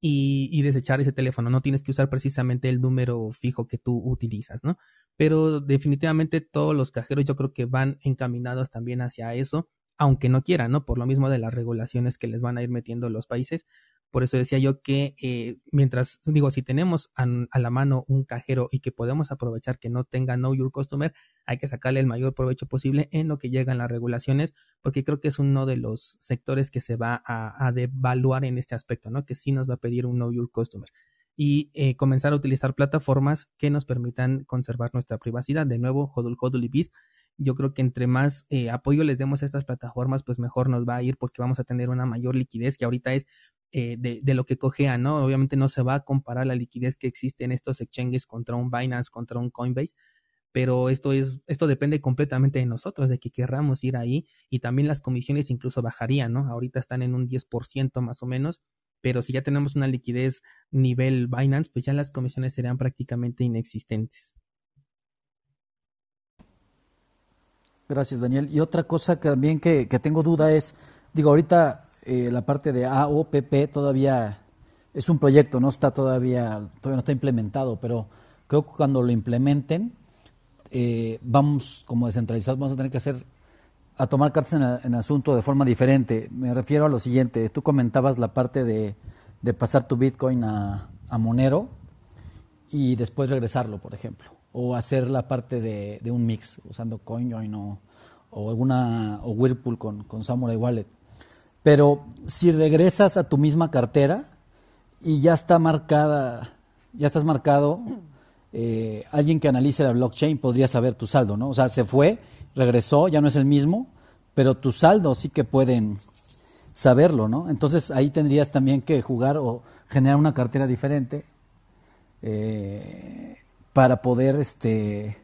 y, desechar ese teléfono. No tienes que usar precisamente el número fijo que tú utilizas, ¿no? Pero definitivamente todos los cajeros yo creo que van encaminados también hacia eso, aunque no quieran, ¿no? Por lo mismo de las regulaciones que les van a ir metiendo los países, por eso decía yo que eh, mientras, digo, si tenemos a, la mano un cajero y que podemos aprovechar que no tenga Know Your Customer, hay que sacarle el mayor provecho posible en lo que llegan las regulaciones, porque creo que es uno de los sectores que se va a, devaluar en este aspecto, ¿no? Que sí nos va a pedir un Know Your Customer y eh, comenzar a utilizar plataformas que nos permitan conservar nuestra privacidad. De nuevo, Hodul Hodul y BIS yo creo que entre más eh, apoyo les demos a estas plataformas, pues mejor nos va a ir porque vamos a tener una mayor liquidez que ahorita es eh, de, lo que cogea, ¿no? Obviamente no se va a comparar la liquidez que existe en estos exchanges contra un Binance, contra un Coinbase, pero esto es, esto depende completamente de nosotros, de que querramos ir ahí y también las comisiones incluso bajarían, ¿no? Ahorita están en un 10% más o menos, pero si ya tenemos una liquidez nivel Binance, pues ya las comisiones serían prácticamente inexistentes. Gracias, Daniel. Y otra cosa que también que, que tengo duda es, digo, ahorita eh, la parte de AOPP todavía es un proyecto, no está todavía, todavía no está implementado, pero creo que cuando lo implementen, eh, vamos, como descentralizados, vamos a tener que hacer, a tomar cartas en, el asunto de forma diferente. Me refiero a lo siguiente, tú comentabas la parte de, de pasar tu Bitcoin a, a, Monero y después regresarlo, por ejemplo, o hacer la parte de, de un mix usando CoinJoin o, o alguna o Whirlpool con, con Samurai Wallet. Pero si regresas a tu misma cartera y ya está marcada, ya estás marcado eh, alguien que analice la blockchain podría saber tu saldo, ¿no? O sea, se fue, regresó, ya no es el mismo, pero tu saldo sí que pueden saberlo, ¿no? Entonces ahí tendrías también que jugar o generar una cartera diferente eh, para poder este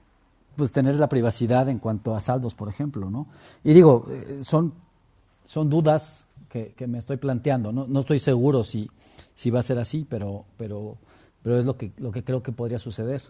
pues tener la privacidad en cuanto a saldos, por ejemplo, ¿no? Y digo, eh, son, son dudas que, me estoy planteando, ¿no? No estoy seguro si, si va a ser así, pero, pero pero es lo que, lo que creo que podría suceder.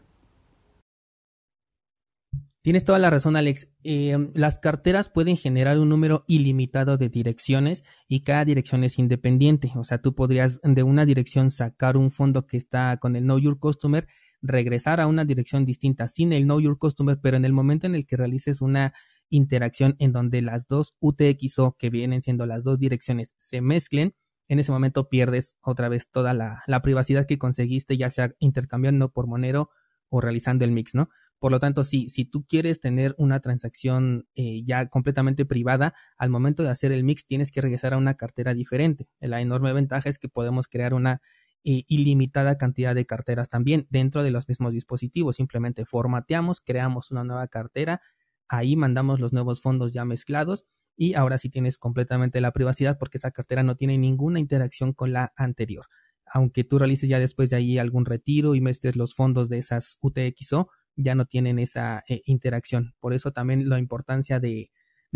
Tienes toda la razón, Alex. Eh, las carteras pueden generar un número ilimitado de direcciones y cada dirección es independiente. O sea, tú podrías de una dirección sacar un fondo que está con el Know Your Customer, regresar a una dirección distinta sin el Know Your Customer, pero en el momento en el que realices una interacción en donde las dos UTXO, que vienen siendo las dos direcciones, se mezclen, en ese momento pierdes otra vez toda la, privacidad que conseguiste, ya sea intercambiando por Monero o realizando el mix, ¿no? Por lo tanto, si tú quieres tener una transacción eh, ya completamente privada, al momento de hacer el mix tienes que regresar a una cartera diferente. La enorme ventaja es que podemos crear una eh, ilimitada cantidad de carteras también dentro de los mismos dispositivos. Simplemente formateamos, creamos una nueva cartera, ahí mandamos los nuevos fondos ya mezclados y ahora sí tienes completamente la privacidad porque esa cartera no tiene ninguna interacción con la anterior. Aunque tú realices ya después de ahí algún retiro y mezcles los fondos de esas UTXO, ya no tienen esa eh, interacción. Por eso también la importancia de,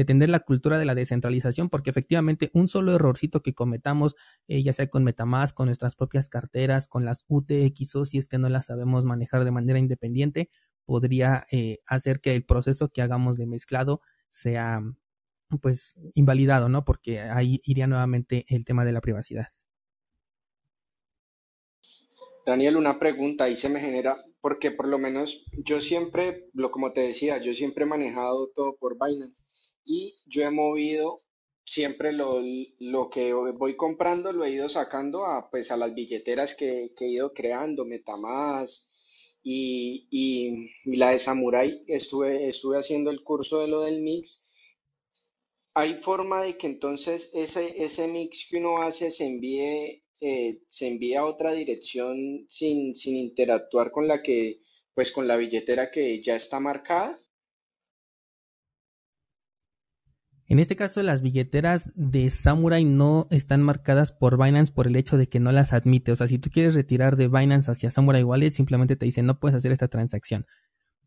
tener la cultura de la descentralización, porque efectivamente un solo errorcito que cometamos, eh, ya sea con Metamask, con nuestras propias carteras, con las UTXO, si es que no las sabemos manejar de manera independiente, podría eh, hacer que el proceso que hagamos de mezclado sea pues invalidado, ¿no? Porque ahí iría nuevamente el tema de la privacidad. Daniel, una pregunta ahí se me genera, porque por lo menos yo siempre, lo como te decía, yo siempre he manejado todo por Binance y yo he movido siempre lo, lo que voy comprando, lo he ido sacando a, pues, a las billeteras que, que he ido creando, Metamask y, y, la de Samurai, estuve, estuve haciendo el curso de lo del mix ¿Hay forma de que entonces ese, ese mix que uno hace se envíe, eh, se envíe a otra dirección sin, sin interactuar con la que, pues con la billetera que ya está marcada? En este caso, las billeteras de Samurai no están marcadas por Binance por el hecho de que no las admite. O sea, si tú quieres retirar de Binance hacia Samurai Wallet, simplemente te dice no puedes hacer esta transacción.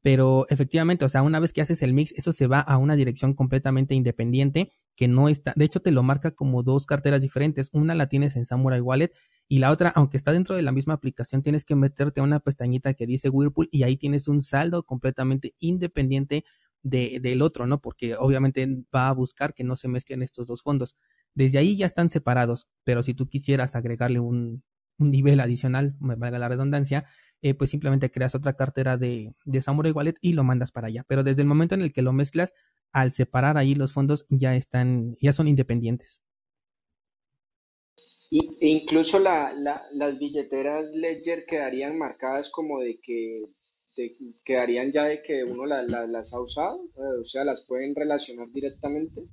Pero efectivamente, o sea, una vez que haces el mix, eso se va a una dirección completamente independiente que no está, de hecho te lo marca como dos carteras diferentes. Una la tienes en Samurai Wallet y la otra, aunque está dentro de la misma aplicación, tienes que meterte a una pestañita que dice Whirlpool y ahí tienes un saldo completamente independiente de, del otro, ¿no? Porque obviamente va a buscar que no se mezclen estos dos fondos. Desde ahí ya están separados, pero si tú quisieras agregarle un, nivel adicional, me valga la redundancia, eh, pues simplemente creas otra cartera de, de Samurai Wallet y lo mandas para allá. Pero desde el momento en el que lo mezclas, al separar ahí los fondos ya están, ya son independientes. Incluso la, las billeteras Ledger quedarían marcadas como de que quedarían ya de que uno las ha usado, o sea, las pueden relacionar directamente.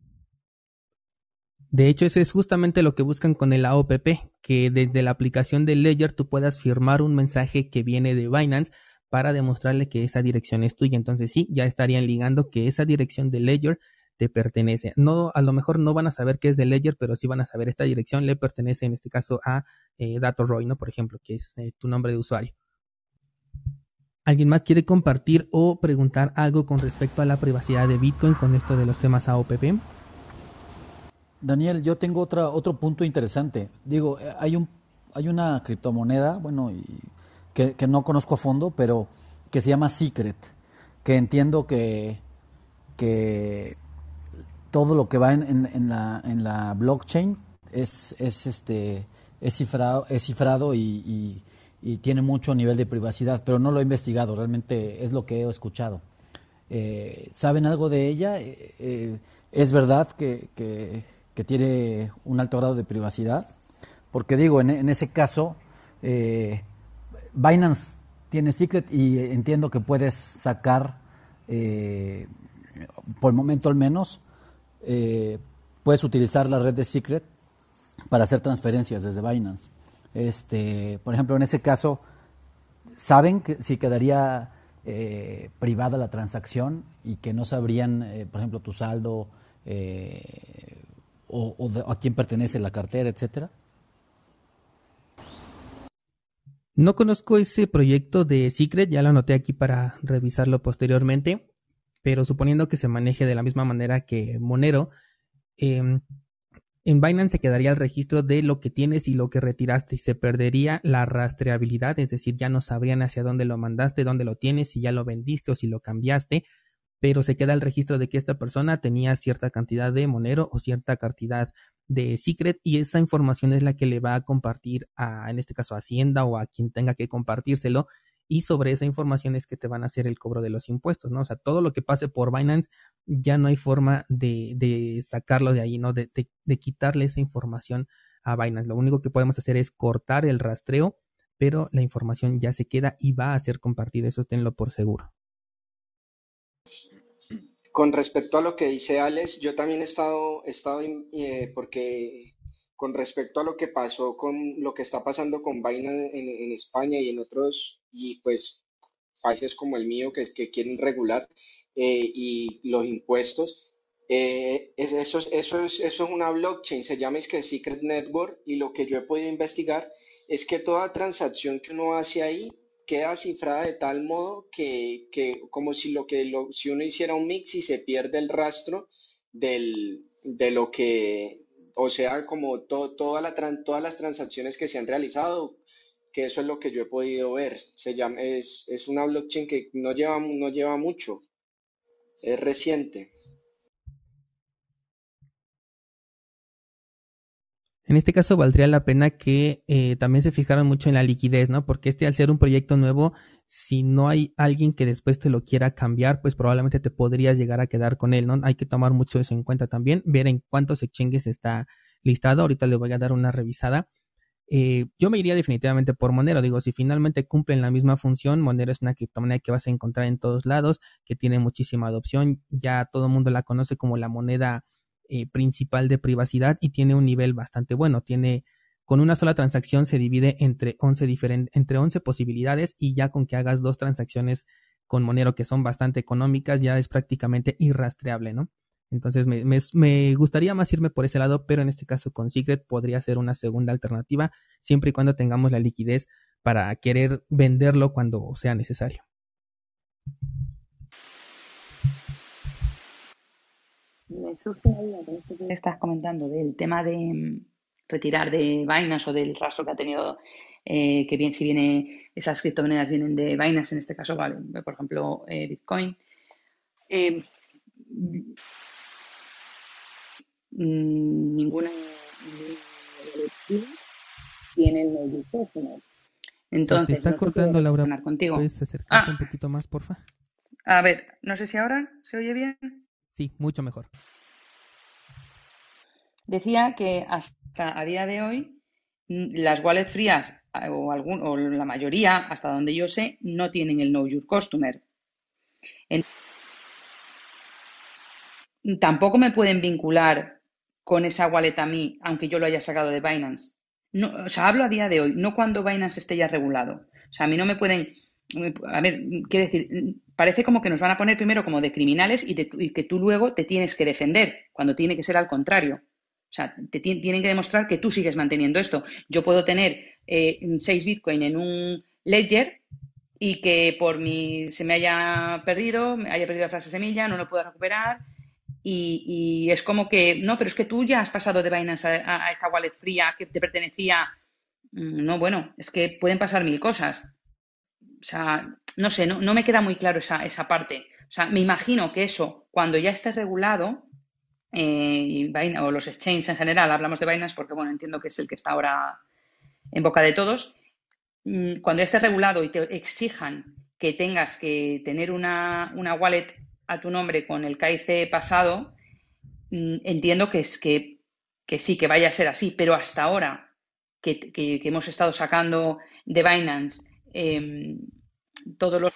De hecho, eso es justamente lo que buscan con el AOPP, que desde la aplicación de Ledger tú puedas firmar un mensaje que viene de Binance para demostrarle que esa dirección es tuya. Entonces sí, ya estarían ligando que esa dirección de Ledger te pertenece. No, a lo mejor no van a saber qué es de Ledger, pero sí van a saber esta dirección le pertenece en este caso a eh, DatoRoy, ¿no? Por ejemplo, que es eh, tu nombre de usuario. ¿Alguien más quiere compartir o preguntar algo con respecto a la privacidad de Bitcoin con esto de los temas AOPP? Daniel, yo tengo otra, otro punto interesante. Digo, eh, hay, un, hay una criptomoneda, bueno, y que, no conozco a fondo, pero que se llama Secret, que entiendo que, que todo lo que va en, en, la, en la blockchain es, es, este, es cifrado, es cifrado y, tiene mucho nivel de privacidad, pero no lo he investigado, realmente es lo que he escuchado. Eh, ¿Saben algo de ella? Eh, eh, ¿Es verdad que, que, tiene un alto grado de privacidad? Porque digo, en, en ese caso, Binance tiene Secret y entiendo que puedes sacar, por el momento al menos, puedes utilizar la red de Secret para hacer transferencias desde Binance. Este, por ejemplo, en ese caso, saben si quedaría eh, privada la transacción y que no sabrían, eh, por ejemplo, tu saldo o, a quién pertenece la cartera, etcétera. No conozco ese proyecto de Secret, ya lo anoté aquí para revisarlo posteriormente pero suponiendo que se maneje de la misma manera que Monero, em, en Binance se quedaría el registro de lo que tienes y lo que retiraste y se perdería la rastreabilidad, es decir, ya no sabrían hacia dónde lo mandaste, dónde lo tienes, si ya lo vendiste o si lo cambiaste, pero se queda el registro de que esta persona tenía cierta cantidad de Monero o cierta cantidad de Secret y esa información es la que le va a compartir a, en este caso, a Hacienda o a quien tenga que compartírselo y sobre esa información es que te van a hacer el cobro de los impuestos, ¿no? O sea, todo lo que pase por Binance ya no hay forma de, de sacarlo de ahí, ¿no? De, de, quitarle esa información a Binance. Lo único que podemos hacer es cortar el rastreo, pero la información ya se queda y va a ser compartida, eso tenlo por seguro. Con respecto a lo que dice Alex, yo también he estado, he estado eh, porque con respecto a lo que pasó con lo que está pasando con Binance en, España y en otros, y pues países como el mío que, que quieren regular eh, y los impuestos. Eh, eso, eso, eso, es, eso es una blockchain, se llama es que Secret Network y lo que yo he podido investigar es que toda transacción que uno hace ahí queda cifrada de tal modo que, que como si lo que lo, si uno hiciera un mix y se pierde el rastro del, de lo que o sea, como toda la, todas las transacciones que se han realizado, que eso es lo que yo he podido ver. Se llama, es, es una blockchain que no lleva, no lleva mucho, es reciente. En este caso valdría la pena que eh, también se fijaran mucho en la liquidez, ¿no? Porque este al ser un proyecto nuevo, si no hay alguien que después te lo quiera cambiar, pues probablemente te podrías llegar a quedar con él, ¿no? Hay que tomar mucho eso en cuenta también, ver en cuántos exchanges está listado. Ahorita le voy a dar una revisada. Eh, yo me iría definitivamente por Monero. Digo, si finalmente cumplen la misma función, Monero es una criptomoneda que vas a encontrar en todos lados, que tiene muchísima adopción. Ya todo el mundo la conoce como la moneda eh, principal de privacidad y tiene un nivel bastante bueno. Tiene con una sola transacción se divide entre 11, entre 11 posibilidades y ya con que hagas dos transacciones con Monero que son bastante económicas ya es prácticamente irrastreable, ¿no? Entonces me, me, gustaría más irme por ese lado, pero en este caso con Secret podría ser una segunda alternativa siempre y cuando tengamos la liquidez para querer venderlo cuando sea necesario. me surge que estás comentando del tema de mm, retirar de Binance o del rastro que ha tenido, eh, que bien si viene, esas criptomonedas vienen de Binance, en este caso, vale, por ejemplo, eh, Bitcoin. Eh, mm, ninguna, tiene el Entonces, te está cortando, Laura. Contigo. ¿Puedes acercarte ah. un poquito más, porfa? A ver, no sé si ahora se oye bien. Sí, mucho mejor. Decía que hasta a día de hoy las wallets frías o, algún, o la mayoría, hasta donde yo sé, no tienen el Know Your Customer. tampoco me pueden vincular con esa wallet a mí, aunque yo lo haya sacado de Binance. No, o sea, hablo a día de hoy, no cuando Binance esté ya regulado. O sea, a mí no me pueden a ver, quiero decir, parece como que nos van a poner primero como de criminales y, que tú luego te tienes que defender, cuando tiene que ser al contrario. O sea, te tienen que demostrar que tú sigues manteniendo esto. Yo puedo tener eh, 6 Bitcoin en un ledger y que por mi se me haya perdido, me haya perdido la frase semilla, no lo puedo recuperar. Y, es como que, no, pero es que tú ya has pasado de Binance a, esta wallet fría que te pertenecía. Mm, no, bueno, es que pueden pasar mil cosas. O sea, no sé, no, me queda muy claro esa, esa parte. O sea, me imagino que eso, cuando ya esté regulado, eh, o los exchanges en general, hablamos de Binance porque, bueno, entiendo que es el que está ahora en boca de todos, mm, cuando ya esté regulado y te exijan que tengas que tener una, wallet a tu nombre con el KIC pasado, mm, entiendo que, es, que, que sí, que vaya a ser así, pero hasta ahora que, que hemos estado sacando de Binance Em, todos los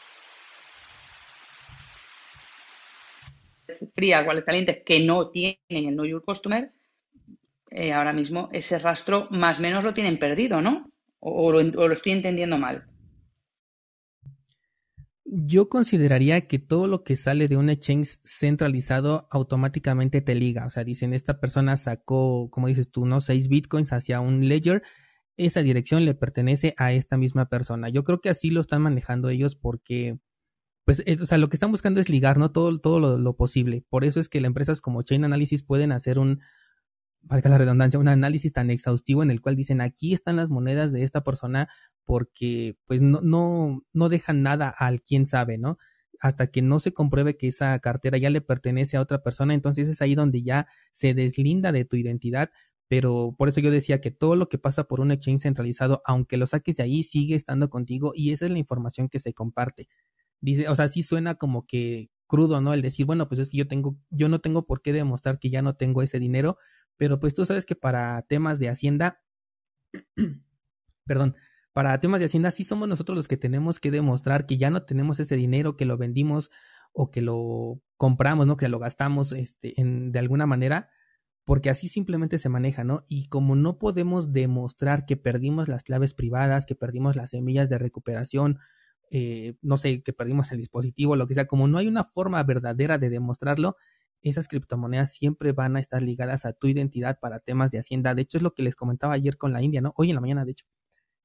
frías, iguales calientes que no tienen el Know Your Customer, eh, ahora mismo ese rastro más o menos lo tienen perdido, ¿no? O, lo, estoy entendiendo mal. Yo consideraría que todo lo que sale de un exchange centralizado automáticamente te liga. O sea, dicen, esta persona sacó, como dices tú, ¿no? 6 bitcoins hacia un ledger esa dirección le pertenece a esta misma persona. Yo creo que así lo están manejando ellos porque, pues, eh, o sea, lo que están buscando es ligar, ¿no? Todo, todo lo, posible. Por eso es que las empresas como Chain Analysis pueden hacer un, valga la redundancia, un análisis tan exhaustivo en el cual dicen aquí están las monedas de esta persona porque, pues, no, no, no dejan nada al quien sabe, ¿no? hasta que no se compruebe que esa cartera ya le pertenece a otra persona, entonces es ahí donde ya se deslinda de tu identidad, pero por eso yo decía que todo lo que pasa por un exchange centralizado, aunque lo saques de ahí, sigue estando contigo y esa es la información que se comparte. Dice, o sea, sí suena como que crudo, ¿no? El decir, bueno, pues es que yo tengo, yo no tengo por qué demostrar que ya no tengo ese dinero, pero pues tú sabes que para temas de Hacienda, perdón, para temas de Hacienda sí somos nosotros los que tenemos que demostrar que ya no tenemos ese dinero, que lo vendimos o que lo compramos, ¿no? Que lo gastamos este, en, de alguna manera porque así simplemente se maneja, ¿no? Y como no podemos demostrar que perdimos las claves privadas, que perdimos las semillas de recuperación, eh, no sé, que perdimos el dispositivo, lo que sea, como no hay una forma verdadera de demostrarlo, esas criptomonedas siempre van a estar ligadas a tu identidad para temas de hacienda. De hecho, es lo que les comentaba ayer con la India, ¿no? Hoy en la mañana, de hecho,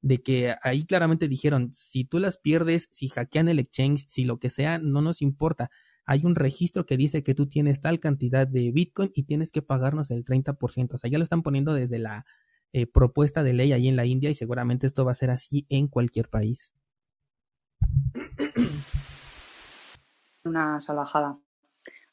de que ahí claramente dijeron, si tú las pierdes, si hackean el exchange, si lo que sea, no nos importa hay un registro que dice que tú tienes tal cantidad de Bitcoin y tienes que pagarnos el 30%. O sea, ya lo están poniendo desde la eh, propuesta de ley ahí en la India y seguramente esto va a ser así en cualquier país. Una salvajada.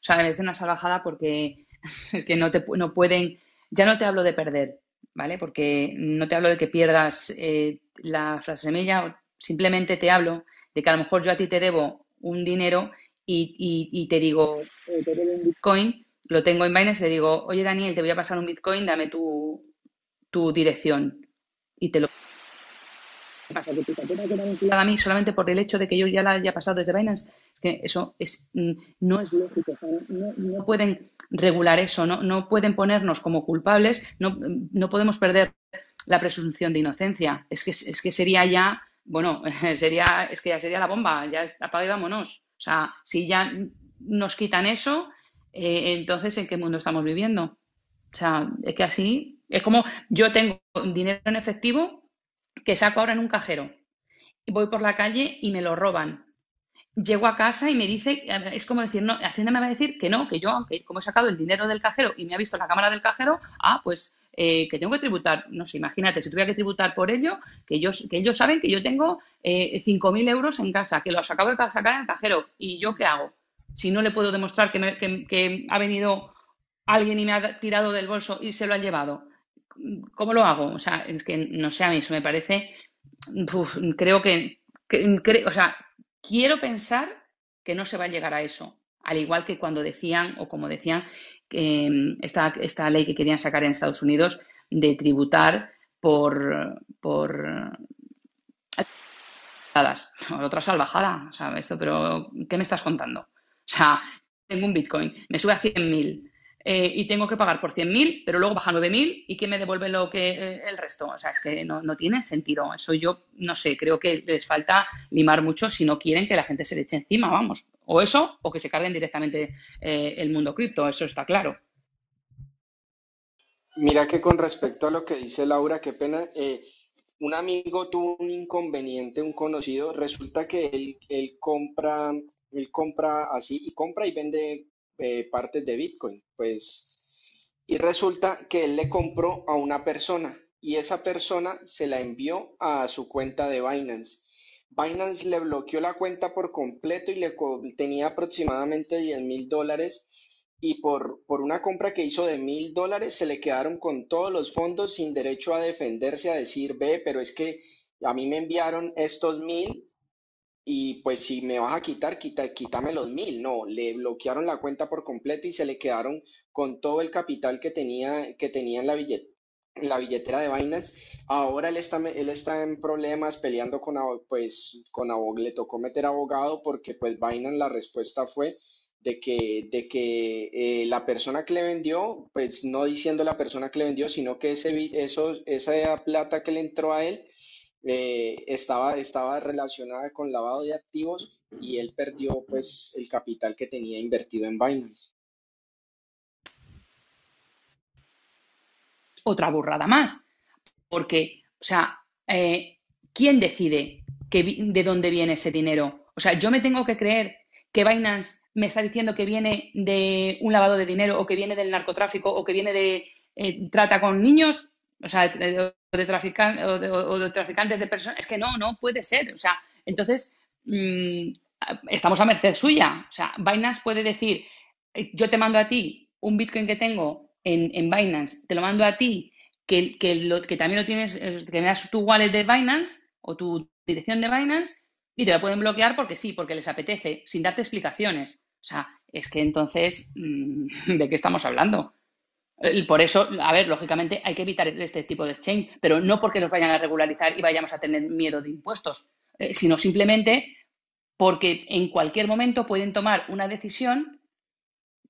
O sea, es una salvajada porque es que no, te, no pueden, ya no te hablo de perder, ¿vale? Porque no te hablo de que pierdas eh, la frase semilla, simplemente te hablo de que a lo mejor yo a ti te debo un dinero y, te digo, eh, te doy un Bitcoin, lo tengo en Binance, te digo, oye Daniel, te voy a pasar un Bitcoin, dame tu, tu dirección. Y te lo ¿Qué pasa? Que tu cartera queda vinculada a mí solamente por el hecho de que yo ya la haya pasado desde Binance. Es que eso es, mm, no es lógico. no, no, pueden regular eso, no, no pueden ponernos como culpables, no, no podemos perder la presunción de inocencia. Es que, es que sería ya, bueno, sería, es que ya sería la bomba, ya apaga y vámonos. O sea, si ya nos quitan eso, eh, entonces ¿en qué mundo estamos viviendo? O sea, es que así, es como yo tengo dinero en efectivo que saco ahora en un cajero voy por la calle y me lo roban. Llego a casa y me dice, es como decir, no, Hacienda me va a decir que no, que yo, aunque como he sacado el dinero del cajero y me ha visto la cámara del cajero, ah, pues eh, que tengo que tributar, no sé, imagínate, si tuviera que tributar por ello, que ellos, que ellos saben que yo tengo eh, 5.000 euros en casa, que los acabo de sacar en el cajero, ¿y yo qué hago? Si no le puedo demostrar que, ha venido alguien y me ha tirado del bolso y se lo han llevado, ¿cómo lo hago? O sea, es que no sé, a mí eso me parece, creo que, o sea, quiero pensar que no se va a llegar a eso. Al igual que cuando decían, o como decían, Em, esta, esta ley que querían sacar en Estados Unidos de tributar por, por otra salvajada, ¿sabes? Esto, pero ¿qué me estás contando? O sea, tengo un Bitcoin, me sube a 100.000, eh, y tengo que pagar por 100.000, pero luego baja 9.000 y ¿quién me devuelve lo que eh, el resto? O sea, es que no, no, tiene sentido. Eso yo, no sé, creo que les falta limar mucho si no quieren que la gente se le eche encima, vamos. O eso, o que se carguen directamente eh, el mundo cripto, eso está claro. Mira que con respecto a lo que dice Laura, qué pena, un amigo tuvo un inconveniente, un conocido, resulta que él, él compra, él compra así y compra y vende eh, partes de Bitcoin, pues, y resulta que él le compró a una persona y esa persona se la envió a su cuenta de Binance. Binance le bloqueó la cuenta por completo y le tenía aproximadamente 10 mil dólares y por, por una compra que hizo de mil dólares se le quedaron con todos los fondos sin derecho a defenderse, a decir, ve, pero es que a mí me enviaron estos mil y pues si me vas a quitar, quita, quítame los mil. No, le bloquearon la cuenta por completo y se le quedaron con todo el capital que tenía, que tenía en la la billetera de Binance. Ahora él está, él está en problemas peleando con, pues, con le tocó meter abogado porque pues Binance la respuesta fue de que, de que eh, la persona que le vendió, pues no diciendo la persona que le vendió, sino que ese, eso, esa plata que le entró a él, eh, estaba, estaba relacionada con lavado de activos y él perdió pues el capital que tenía invertido en Binance. Otra burrada más, porque, o sea, eh, ¿quién decide que, de dónde viene ese dinero? O sea, yo me tengo que creer que Binance me está diciendo que viene de un lavado de dinero o que viene del narcotráfico o que viene de eh, trata con niños, o sea, de, de, o, de, traficantes de personas. Es que no, no puede ser. O sea, entonces mm, estamos a merced suya. O sea, Binance puede decir, eh, yo te mando a ti un Bitcoin que tengo en, en Binance, te lo mando a ti, que, que, lo, que también lo tienes, eh, que me das tu wallet de Binance o tu dirección de Binance y te lo pueden bloquear porque sí, porque les apetece, sin darte explicaciones. O sea, es que entonces, mm, ¿de qué estamos hablando? Por eso, a ver, lógicamente hay que evitar este tipo de exchange, pero no porque nos vayan a regularizar y vayamos a tener miedo de impuestos, eh, sino simplemente porque en cualquier momento pueden tomar una decisión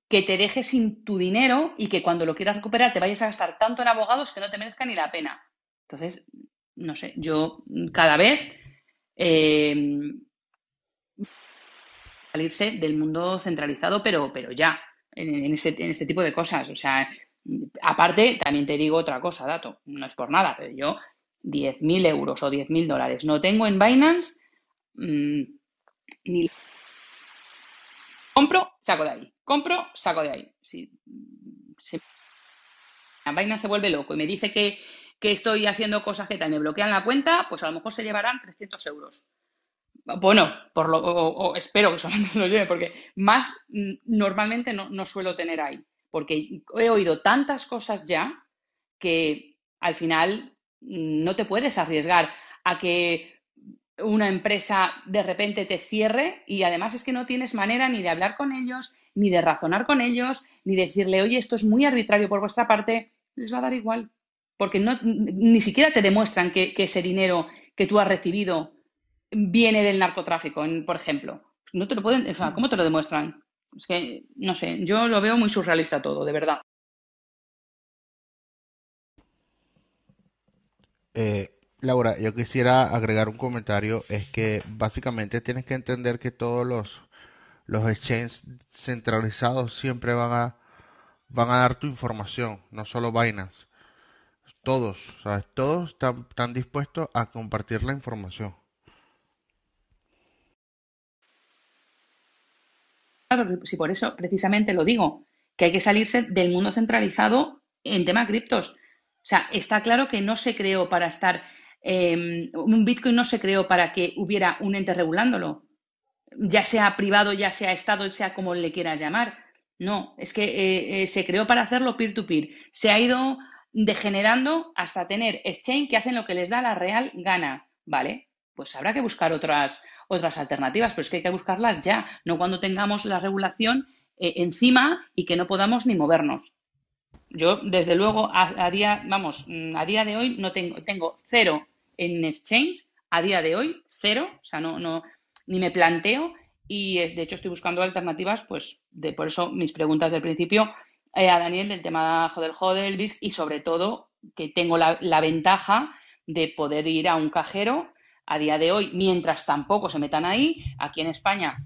que te deje sin tu dinero y que cuando lo quieras recuperar te vayas a gastar tanto en abogados que no te merezca ni la pena. Entonces, no sé, yo cada vez eh, salirse del mundo centralizado, pero, pero ya, en, en, ese, en este tipo de cosas. O sea, Aparte, también te digo otra cosa, dato, no es por nada, pero yo 10.000 euros o 10.000 dólares no tengo en Binance, mmm, ni compro, saco de ahí, compro, saco de ahí. Si, si Binance se vuelve loco y me dice que, que estoy haciendo cosas que tal me bloquean la cuenta, pues a lo mejor se llevarán 300 euros. Bueno, por lo, o, espero que solamente se lo lleve, porque más mm, normalmente no, no suelo tener ahí porque he oído tantas cosas ya que al final mm, no te puedes arriesgar a que una empresa de repente te cierre y además es que no tienes manera ni de hablar con ellos, ni de razonar con ellos, ni decirle, oye, esto es muy arbitrario por vuestra parte, les va a dar igual, porque ni siquiera te demuestran que, ese dinero que tú has recibido viene del narcotráfico, por ejemplo. No te lo pueden, o sea, ¿cómo te lo demuestran? Es que, no sé, yo lo veo muy surrealista todo, de verdad. Eh, Laura, yo quisiera agregar un comentario, es que básicamente tienes que entender que todos los, los exchanges centralizados siempre van a, van a dar tu información, no solo Binance. Todos, ¿sabes? Todos están, están dispuestos a compartir la información. Si por eso precisamente lo digo, que hay que salirse del mundo centralizado en tema criptos. O sea, está claro que no se creó para estar, em, un Bitcoin no se creó para que hubiera un ente regulándolo, ya sea privado, ya sea Estado, sea como le quieras llamar. No, es que eh, eh, se creó para hacerlo peer-to-peer. -peer. Se ha ido degenerando hasta tener exchange que hacen lo que les da la real gana, ¿vale? Pues habrá que buscar otras, otras alternativas, pero es que hay que buscarlas ya, no cuando tengamos la regulación eh, encima y que no podamos ni movernos. Yo, desde luego, a, día, vamos, mm, a día de hoy no tengo, tengo cero en exchange, a día de hoy cero, o sea, no, no, ni me planteo y de hecho estoy buscando alternativas, pues de por eso mis preguntas del principio, eh, a Daniel del tema del hodel, BISC y sobre todo que tengo la, la ventaja de poder ir a un cajero a día de hoy, mientras tampoco se metan ahí, aquí en España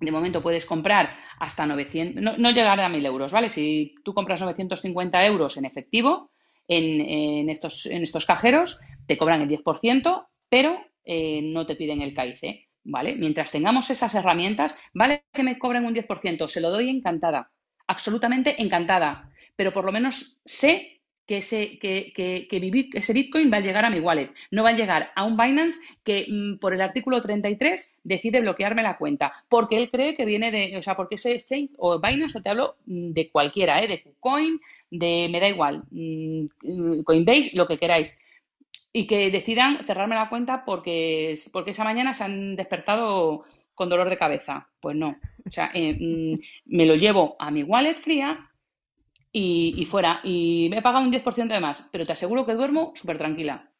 de momento puedes comprar hasta 900, no, llegar a 1000 euros, ¿vale? Si tú compras 950 euros en efectivo en, estos, en estos cajeros, te cobran el 10%, pero eh, no te piden el CAICE, ¿vale? Mientras tengamos esas herramientas, vale que me cobren un 10%, se lo doy encantada, absolutamente encantada, pero por lo menos sé que ese, que, que, que ese Bitcoin va a llegar a mi wallet. No va a llegar a un Binance que mm, por el artículo 33 decide bloquearme la cuenta. Porque él cree que viene de, o sea, porque ese exchange o Binance, o te hablo mm, de cualquiera, ¿eh? de KuCoin, de, me da igual, mm, Coinbase, lo que queráis. Y que decidan cerrarme la cuenta porque, porque esa mañana se han despertado con dolor de cabeza. Pues no. O sea, eh, me lo llevo a mi wallet fría y, fuera. Y me he pagado un 10% de más, pero te aseguro que duermo súper tranquila.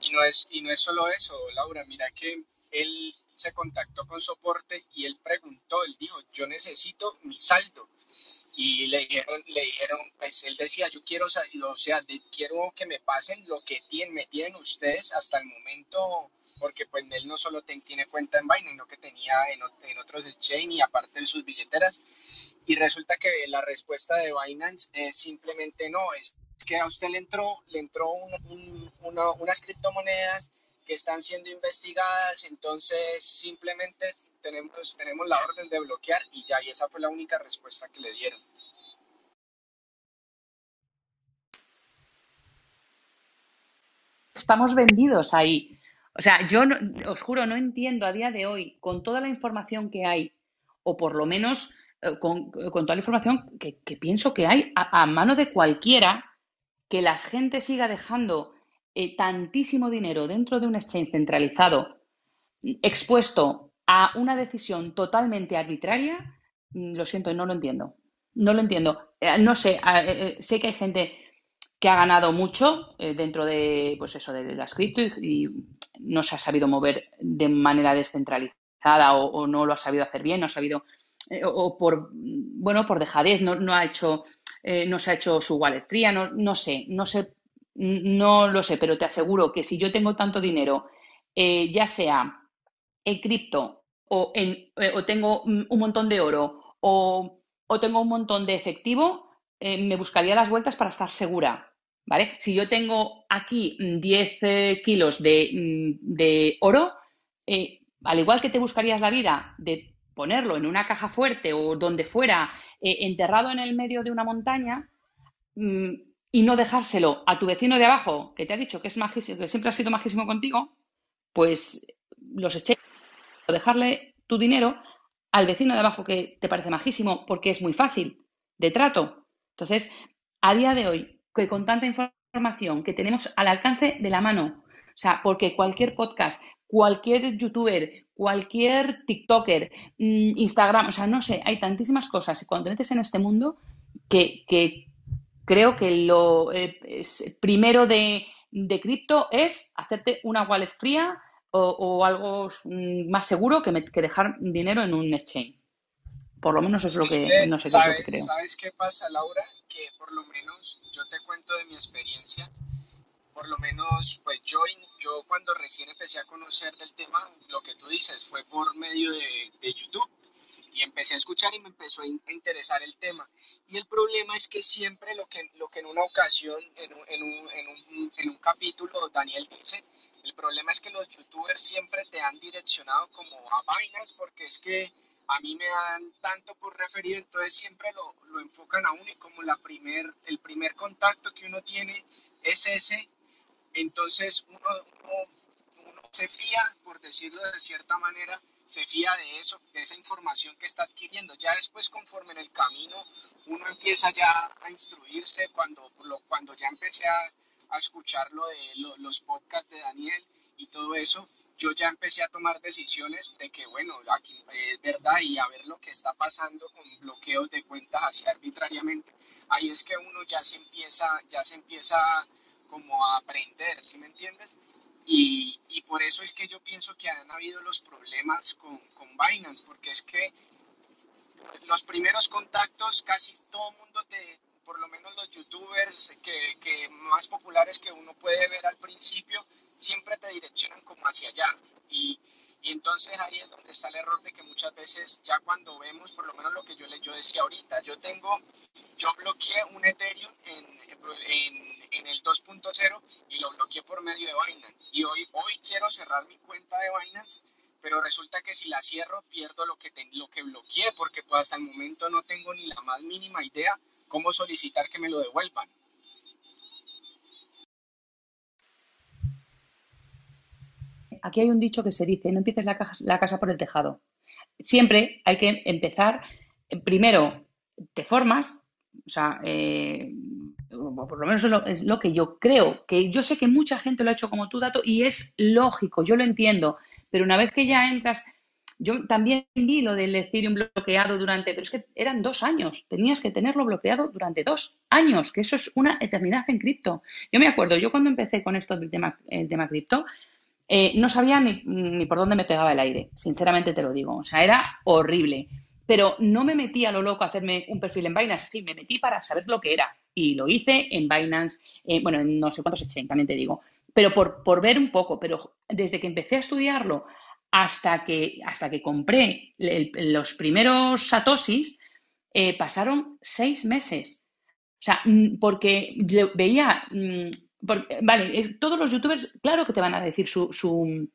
Y no, es, y no es solo eso, Laura, mira que él se contactó con soporte y él preguntó, él dijo, yo necesito mi saldo. Y le dijeron, le dijeron, pues él decía, yo quiero, o sea, quiero que me pasen lo que tienen, me tienen ustedes hasta el momento porque pues él no solo tiene cuenta en Binance, sino que tenía en, en otros exchange y aparte de sus billeteras. Y resulta que la respuesta de Binance es simplemente no, es, que a usted le entró, le entró unas criptomonedas que están siendo investigadas, entonces simplemente tenemos, tenemos la orden de bloquear y ya, y esa fue la única respuesta que le dieron. Estamos vendidos ahí. O sea, yo os juro, no entiendo a día de hoy, con toda la información que hay, o por lo menos eh, con, toda la información que, pienso que hay a, mano de cualquiera, que la gente siga dejando eh, tantísimo dinero dentro de un exchange centralizado, expuesto a una decisión totalmente arbitraria, mm, lo siento, no lo entiendo. No lo entiendo. Eh, no sé, sé que hay gente que ha ganado mucho dentro de, pues eso, de, las cripto y, no se ha sabido mover de manera descentralizada o, no lo ha sabido hacer bien, no ha sabido, eh, o, por, bueno, por dejadez, no, ha hecho, eh, no se ha hecho su wallet no, sé, no sé, no lo sé, pero te aseguro que si yo tengo tanto dinero, eh, ya sea en cripto o, en, o tengo un montón de oro o, o tengo un montón de efectivo, me buscaría las vueltas para estar segura. ¿vale? Si yo tengo aquí 10 eh, kilos de, mm, oro, eh, al igual que te buscarías la vida de ponerlo en una caja fuerte o donde fuera, eh, enterrado en el medio de una montaña, mm, y no dejárselo a tu vecino de abajo, que te ha dicho que es majísimo, que siempre ha sido majísimo contigo, pues los eché o dejarle tu dinero al vecino de abajo que te parece majísimo porque es muy fácil de trato. Entonces, a día de hoy, que con tanta información que tenemos al alcance de la mano, o sea, porque cualquier podcast, cualquier youtuber, cualquier TikToker, mm, Instagram, o sea, no sé, hay tantísimas cosas y cuando te metes en este mundo que, creo que lo eh, primero de, de cripto es hacerte una wallet fría o, algo mm, más seguro que, que dejar dinero en un exchange. Por lo menos es lo que, no sé ¿sabes, qué que creo. ¿Sabes qué pasa, Laura? Que por lo menos yo te cuento de mi experiencia. Por lo menos, pues yo, yo cuando recién empecé a conocer del tema, lo que tú dices fue por medio de, de YouTube y empecé a escuchar y me empezó a interesar el tema. Y el problema es que siempre lo que, lo que en una ocasión, en un, en un, en un, en un capítulo, Daniel dice, el problema es que los youtubers siempre te han direccionado como a vainas porque es que a mí me dan tanto por referido, entonces siempre lo, lo enfocan a uno y como la primer, el primer contacto que uno tiene es ese, entonces uno, uno, se fía, por decirlo de cierta manera, se fía de eso, de esa información que está adquiriendo. Ya después, conforme en el camino, uno empieza ya a instruirse cuando, cuando ya empecé a, a escuchar lo de los podcasts de Daniel y todo eso, yo ya empecé a tomar decisiones de que, bueno, aquí es verdad y a ver lo que está pasando con bloqueos de cuentas así arbitrariamente. Ahí es que uno ya se empieza, ya se empieza como a aprender, ¿sí me entiendes? Y, y por eso es que yo pienso que han habido los problemas con, con Binance, porque es que los primeros contactos, casi todo el mundo te, por lo menos los youtubers que, que, más populares que uno puede ver al principio, siempre te direccionan como hacia allá. Y, y, entonces ahí es donde está el error de que muchas veces ya cuando vemos, por lo menos lo que yo, le, yo decía ahorita, yo tengo, yo bloqueé un Ethereum en, en, en el 2.0 y lo bloqueé por medio de Binance. Y hoy, hoy quiero cerrar mi cuenta de Binance pero resulta que si la cierro pierdo lo que, lo que bloqueé porque pues hasta el momento no tengo ni la más mínima idea cómo solicitar que me lo devuelvan. Aquí hay un dicho que se dice, no empieces la, casa por el tejado. Siempre hay que empezar, eh, primero te formas, o sea, eh, por lo menos es lo, es lo, que yo creo, que yo sé que mucha gente lo ha hecho como tu dato y es lógico, yo lo entiendo, pero una vez que ya entras yo también vi lo del Ethereum bloqueado durante, pero es que eran dos años, tenías que tenerlo bloqueado durante dos años, que eso es una eternidad en cripto. Yo me acuerdo, yo cuando empecé con esto del tema, el tema cripto, eh, no sabía ni, ni, por dónde me pegaba el aire, sinceramente te lo digo, o sea, era horrible. Pero no me metí a lo loco a hacerme un perfil en Binance, sí, me metí para saber lo que era. Y lo hice en Binance, eh, bueno, en no sé cuántos exchange, también te digo, pero por, por ver un poco, pero desde que empecé a estudiarlo hasta que, hasta que compré los primeros satosis, eh, pasaron seis meses. O sea, mm, porque veía, mm, vale, todos los youtubers, claro que te van a decir su, su,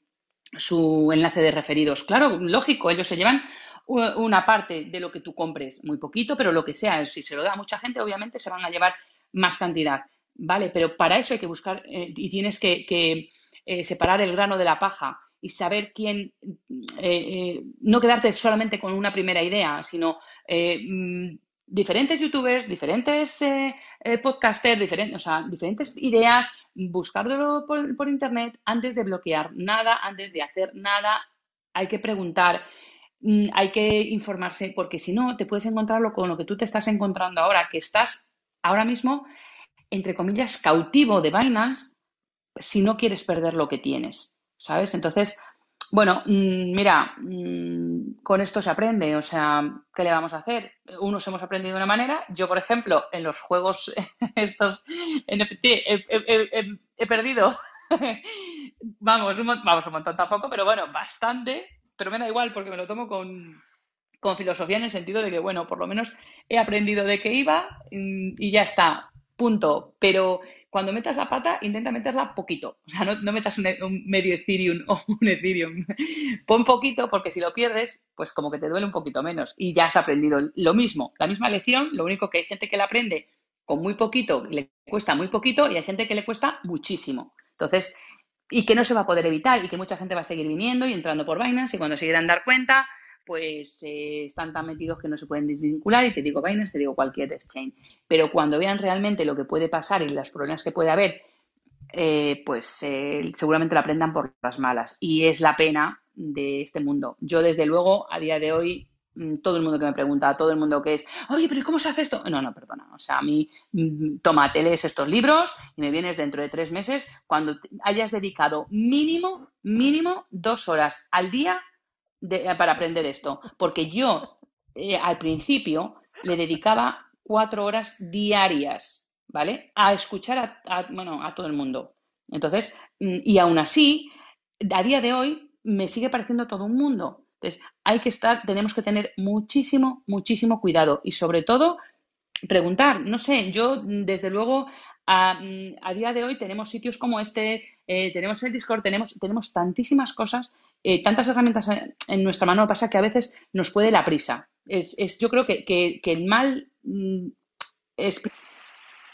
su enlace de referidos. Claro, lógico, ellos se llevan una parte de lo que tú compres, muy poquito, pero lo que sea, si se lo da a mucha gente, obviamente se van a llevar más cantidad. Vale, pero para eso hay que buscar eh, y tienes que, que eh, separar el grano de la paja y saber quién, eh, eh, no quedarte solamente con una primera idea, sino eh, mm, diferentes youtubers, diferentes podcasters, diferentes, ideas, buscarlo por, por, internet antes de bloquear nada, antes de hacer nada. Hay que preguntar, mm, hay que informarse, porque si no, te puedes encontrarlo con lo que tú te estás encontrando ahora, que estás ahora mismo, entre comillas, cautivo de Binance si no quieres perder lo que tienes. ¿Sabes? Entonces, bueno, mm, mira, mm, con esto se aprende, o sea, ¿qué le vamos a hacer? Unos hemos aprendido de una manera, yo, por ejemplo, en los juegos estos NFT he, he, perdido, vamos, un, vamos, un montón tampoco, pero bueno, bastante, pero me da igual porque me lo tomo con, con filosofía en el sentido de que, bueno, por lo menos he aprendido de qué iba mm, y ya está, punto. Pero cuando metas la pata, intenta meterla poquito. O sea, no, no metas un, un, medio Ethereum o un Ethereum. Pon poquito porque si lo pierdes, pues como que te duele un poquito menos. Y ya has aprendido lo mismo, la misma lección, lo único que hay gente que la aprende con muy poquito, le cuesta muy poquito y hay gente que le cuesta muchísimo. Entonces, y que no se va a poder evitar y que mucha gente va a seguir viniendo y entrando por Binance y cuando se quieran dar cuenta, pues eh, están tan metidos que no se pueden desvincular y te digo Binance, te digo cualquier exchange. Pero cuando vean realmente lo que puede pasar y los problemas que puede haber, eh, pues eh, seguramente lo aprendan por las malas. Y es la pena de este mundo. Yo desde luego a día de hoy mm, todo el mundo que me pregunta, todo el mundo que es, oye, pero ¿cómo se hace esto? No, no, perdona. O sea, a mí, mm, toma, te lees estos libros y me vienes dentro de tres meses cuando hayas dedicado mínimo, mínimo dos horas al día de, para aprender esto, porque yo eh, al principio le dedicaba cuatro horas diarias, ¿vale? A escuchar a, bueno, a todo el mundo. Entonces, mm, y aún así, a día de hoy me sigue pareciendo todo un mundo. Entonces, hay que estar, tenemos que tener muchísimo, muchísimo cuidado y sobre todo preguntar, no sé, yo desde luego a, mm, a, día de hoy tenemos sitios como este, eh, tenemos el Discord, tenemos, tenemos tantísimas cosas, eh, tantas herramientas en, nuestra mano, pasa que a veces nos puede la prisa. Es, es yo creo que, el mal mm, es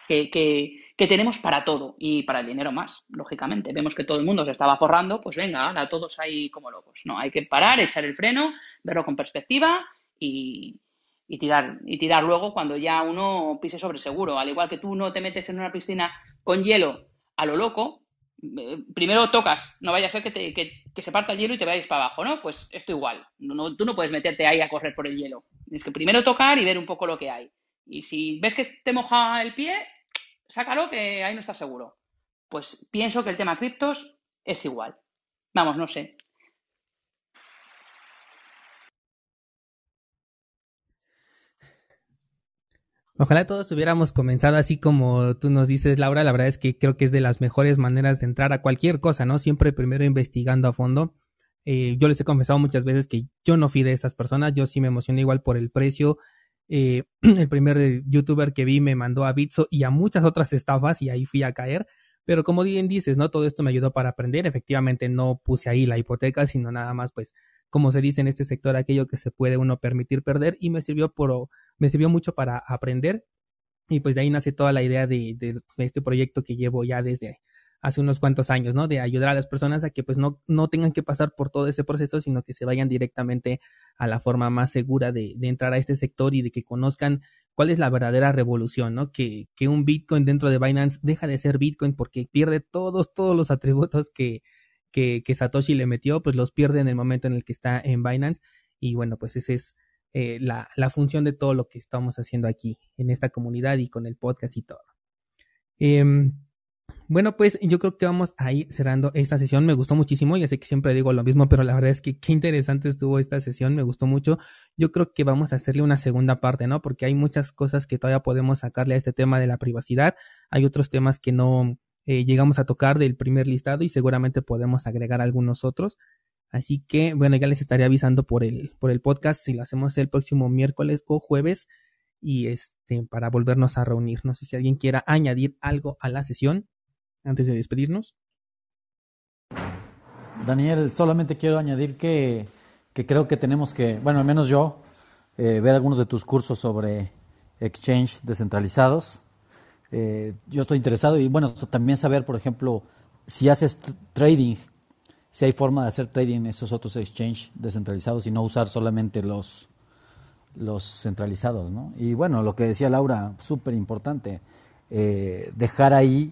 que, tenemos para todo y para el dinero más, lógicamente. Vemos que todo el mundo se estaba forrando, pues venga, ahora todos ahí como locos. No, hay que parar, echar el freno, verlo con perspectiva y, y tirar, y tirar luego cuando ya uno pise sobre seguro. Al igual que tú no te metes en una piscina con hielo a lo loco, primero tocas, no vaya a ser que, te, que, que, se parta el hielo y te vayas para abajo, ¿no? Pues esto igual, no, tú no puedes meterte ahí a correr por el hielo. Tienes que primero tocar y ver un poco lo que hay. Y si ves que te moja el pie, sácalo que ahí no estás seguro. Pues pienso que el tema criptos es igual. Vamos, no sé. Ojalá todos hubiéramos comenzado así como tú nos dices, Laura. La verdad es que creo que es de las mejores maneras de entrar a cualquier cosa, ¿no? Siempre primero investigando a fondo. Eh, yo les he confesado muchas veces que yo no fui de estas personas. Yo sí me emocioné igual por el precio. Eh, el primer youtuber que vi me mandó a Bitso y a muchas otras estafas y ahí fui a caer. Pero como bien dices, ¿no? Todo esto me ayudó para aprender. Efectivamente, no puse ahí la hipoteca, sino nada más, pues, como se dice en este sector, aquello que se puede uno permitir perder y me sirvió por, me sirvió mucho para aprender. Y pues de ahí nace toda la idea de, este proyecto que llevo ya desde hace unos cuantos años, ¿no? De ayudar a las personas a que pues no, no tengan que pasar por todo ese proceso, sino que se vayan directamente a la forma más segura de, de entrar a este sector y de que conozcan cuál es la verdadera revolución, ¿no? Que, que un Bitcoin dentro de Binance deja de ser Bitcoin porque pierde todos, todos los atributos que, que, Satoshi le metió, pues los pierde en el momento en el que está en Binance. Y bueno, pues esa es eh, la, función de todo lo que estamos haciendo aquí, en esta comunidad y con el podcast y todo. Eh, bueno, pues yo creo que vamos a ir cerrando esta sesión. Me gustó muchísimo, ya sé que siempre digo lo mismo, pero la verdad es que qué interesante estuvo esta sesión, me gustó mucho. Yo creo que vamos a hacerle una segunda parte, ¿no? Porque hay muchas cosas que todavía podemos sacarle a este tema de la privacidad. Hay otros temas que no eh, llegamos a tocar del primer listado y seguramente podemos agregar algunos otros. Así que, bueno, ya les estaré avisando por el, por el podcast si lo hacemos el próximo miércoles o jueves y este, para volvernos a reunir. No sé si alguien quiera añadir algo a la sesión antes de despedirnos? Daniel, solamente quiero añadir que, creo que tenemos que, bueno, al menos yo, eh, ver algunos de tus cursos sobre exchange descentralizados. Eh, yo estoy interesado y, bueno, también saber, por ejemplo, si haces trading, si hay forma de hacer trading en esos otros exchange descentralizados y no usar solamente los, los centralizados, ¿no? Y bueno, lo que decía Laura, súper importante, eh, dejar ahí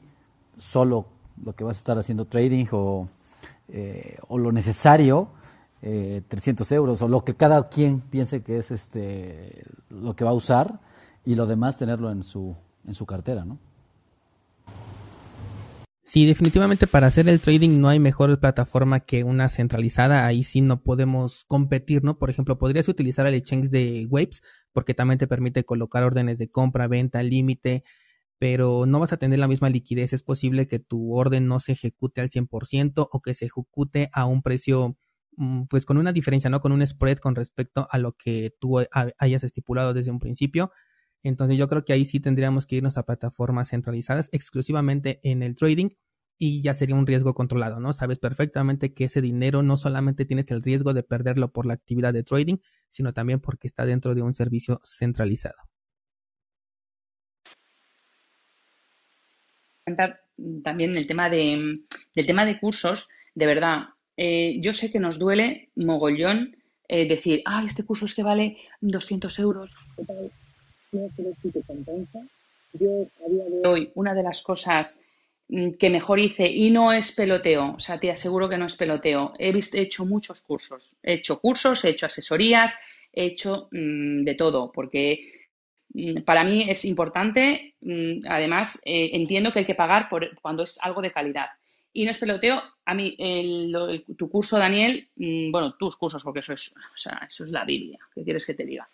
solo lo que vas a estar haciendo trading o, eh, o lo necesario, eh, 300 euros, o lo que cada quien piense que es este lo que va a usar y lo demás tenerlo en su, en su cartera, ¿no? Sí, definitivamente para hacer el trading no hay mejor plataforma que una centralizada. Ahí sí no podemos competir, ¿no? Por ejemplo, podrías utilizar el exchange de Waves porque también te permite colocar órdenes de compra, venta, límite, pero no vas a tener la misma liquidez. Es posible que tu orden no se ejecute al 100% o que se ejecute a un precio, mm, pues con una diferencia, ¿no? Con un spread con respecto a lo que tú hayas estipulado desde un principio. Entonces yo creo que ahí sí tendríamos que irnos a plataformas centralizadas exclusivamente en el trading y ya sería un riesgo controlado, ¿no? Sabes perfectamente que ese dinero no solamente tienes el riesgo de perderlo por la actividad de trading, sino también porque está dentro de un servicio centralizado. también el tema de, del tema de cursos, de verdad, eh, yo sé que nos duele mogollón eh, decir, ah, este curso es que vale 200 euros. Yo, a día de hoy, una de las cosas mm, que mejor hice, y no es peloteo, o sea, te aseguro que no es peloteo, he, visto, he hecho muchos cursos, he hecho cursos, he hecho asesorías, he hecho mm, de todo, porque Mm, para mí es importante, además, eh, entiendo que hay que pagar por, cuando es algo de calidad. Y no es peloteo, a mí, tu curso, Daniel, bueno, tus cursos, porque eso es, o sea, eso es la Biblia, ¿qué quieres que te diga?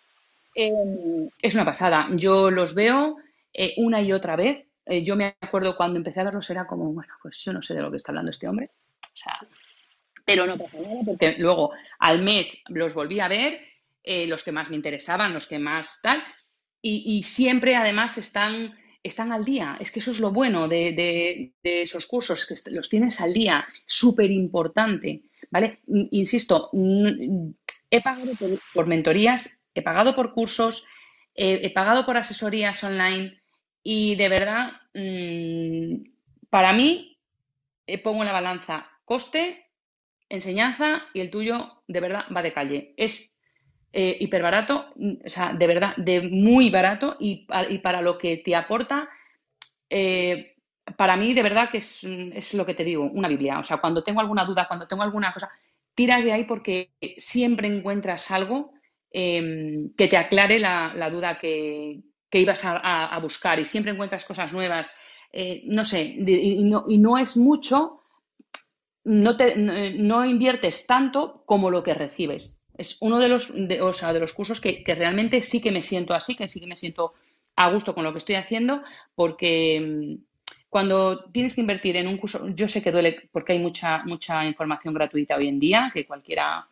Em, es una pasada. Yo los veo eh, una y otra vez. Eh, yo me acuerdo cuando empecé a verlos, era como, bueno, pues yo no sé de lo que está hablando este hombre. O sea, pero no pasa nada porque luego al mes los volví a ver, los que más me interesaban, los que más tal, y, siempre además están, están al día. Es que eso es lo bueno de, esos cursos, que los tienes al día, súper importante. ¿Vale? Insisto, he pagado por, mentorías, he pagado por cursos, he pagado por asesorías online y de verdad, mm, para mí, eh, pongo en la balanza coste, enseñanza y el tuyo de verdad va de calle. Es eh, hiper barato, mm, o sea, de verdad, de muy barato y, para lo que te aporta, eh, para mí de verdad que es, lo que te digo, una Biblia. O sea, cuando tengo alguna duda, cuando tengo alguna cosa, tiras de ahí porque siempre encuentras algo em, que te aclare la, duda que, ibas a, buscar y siempre encuentras cosas nuevas. Eh, no sé, y, no, y, no, es mucho, no, te, no inviertes tanto como lo que recibes es uno de los, de, o sea, de los cursos que, realmente sí que me siento así, que sí que me siento a gusto con lo que estoy haciendo porque mm, cuando tienes que invertir en un curso, yo sé que duele porque hay mucha, mucha información gratuita hoy en día que cualquiera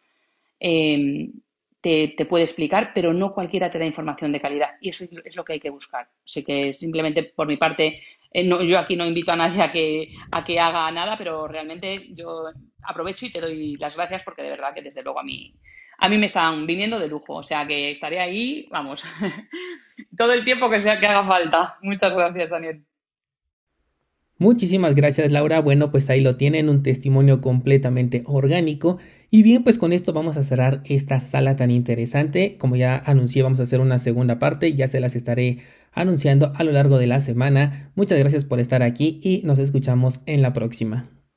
em, te, puede explicar, pero no cualquiera te da información de calidad y eso es lo que hay que buscar. Así que simplemente por mi parte, eh, yo aquí no invito a nadie a que, a que haga nada, pero realmente yo aprovecho y te doy las gracias porque de verdad que desde luego a mí, a mí me están viniendo de lujo. O sea que estaré ahí, vamos, todo el tiempo que sea que haga falta. Muchas gracias, Daniel. Muchísimas gracias Laura. Bueno, pues ahí lo tienen, un testimonio completamente orgánico. Y bien, pues con esto vamos a cerrar esta sala tan interesante. Como ya anuncié, vamos a hacer una segunda parte, ya se las estaré anunciando a lo largo de la semana. Muchas gracias por estar aquí y nos escuchamos en la próxima.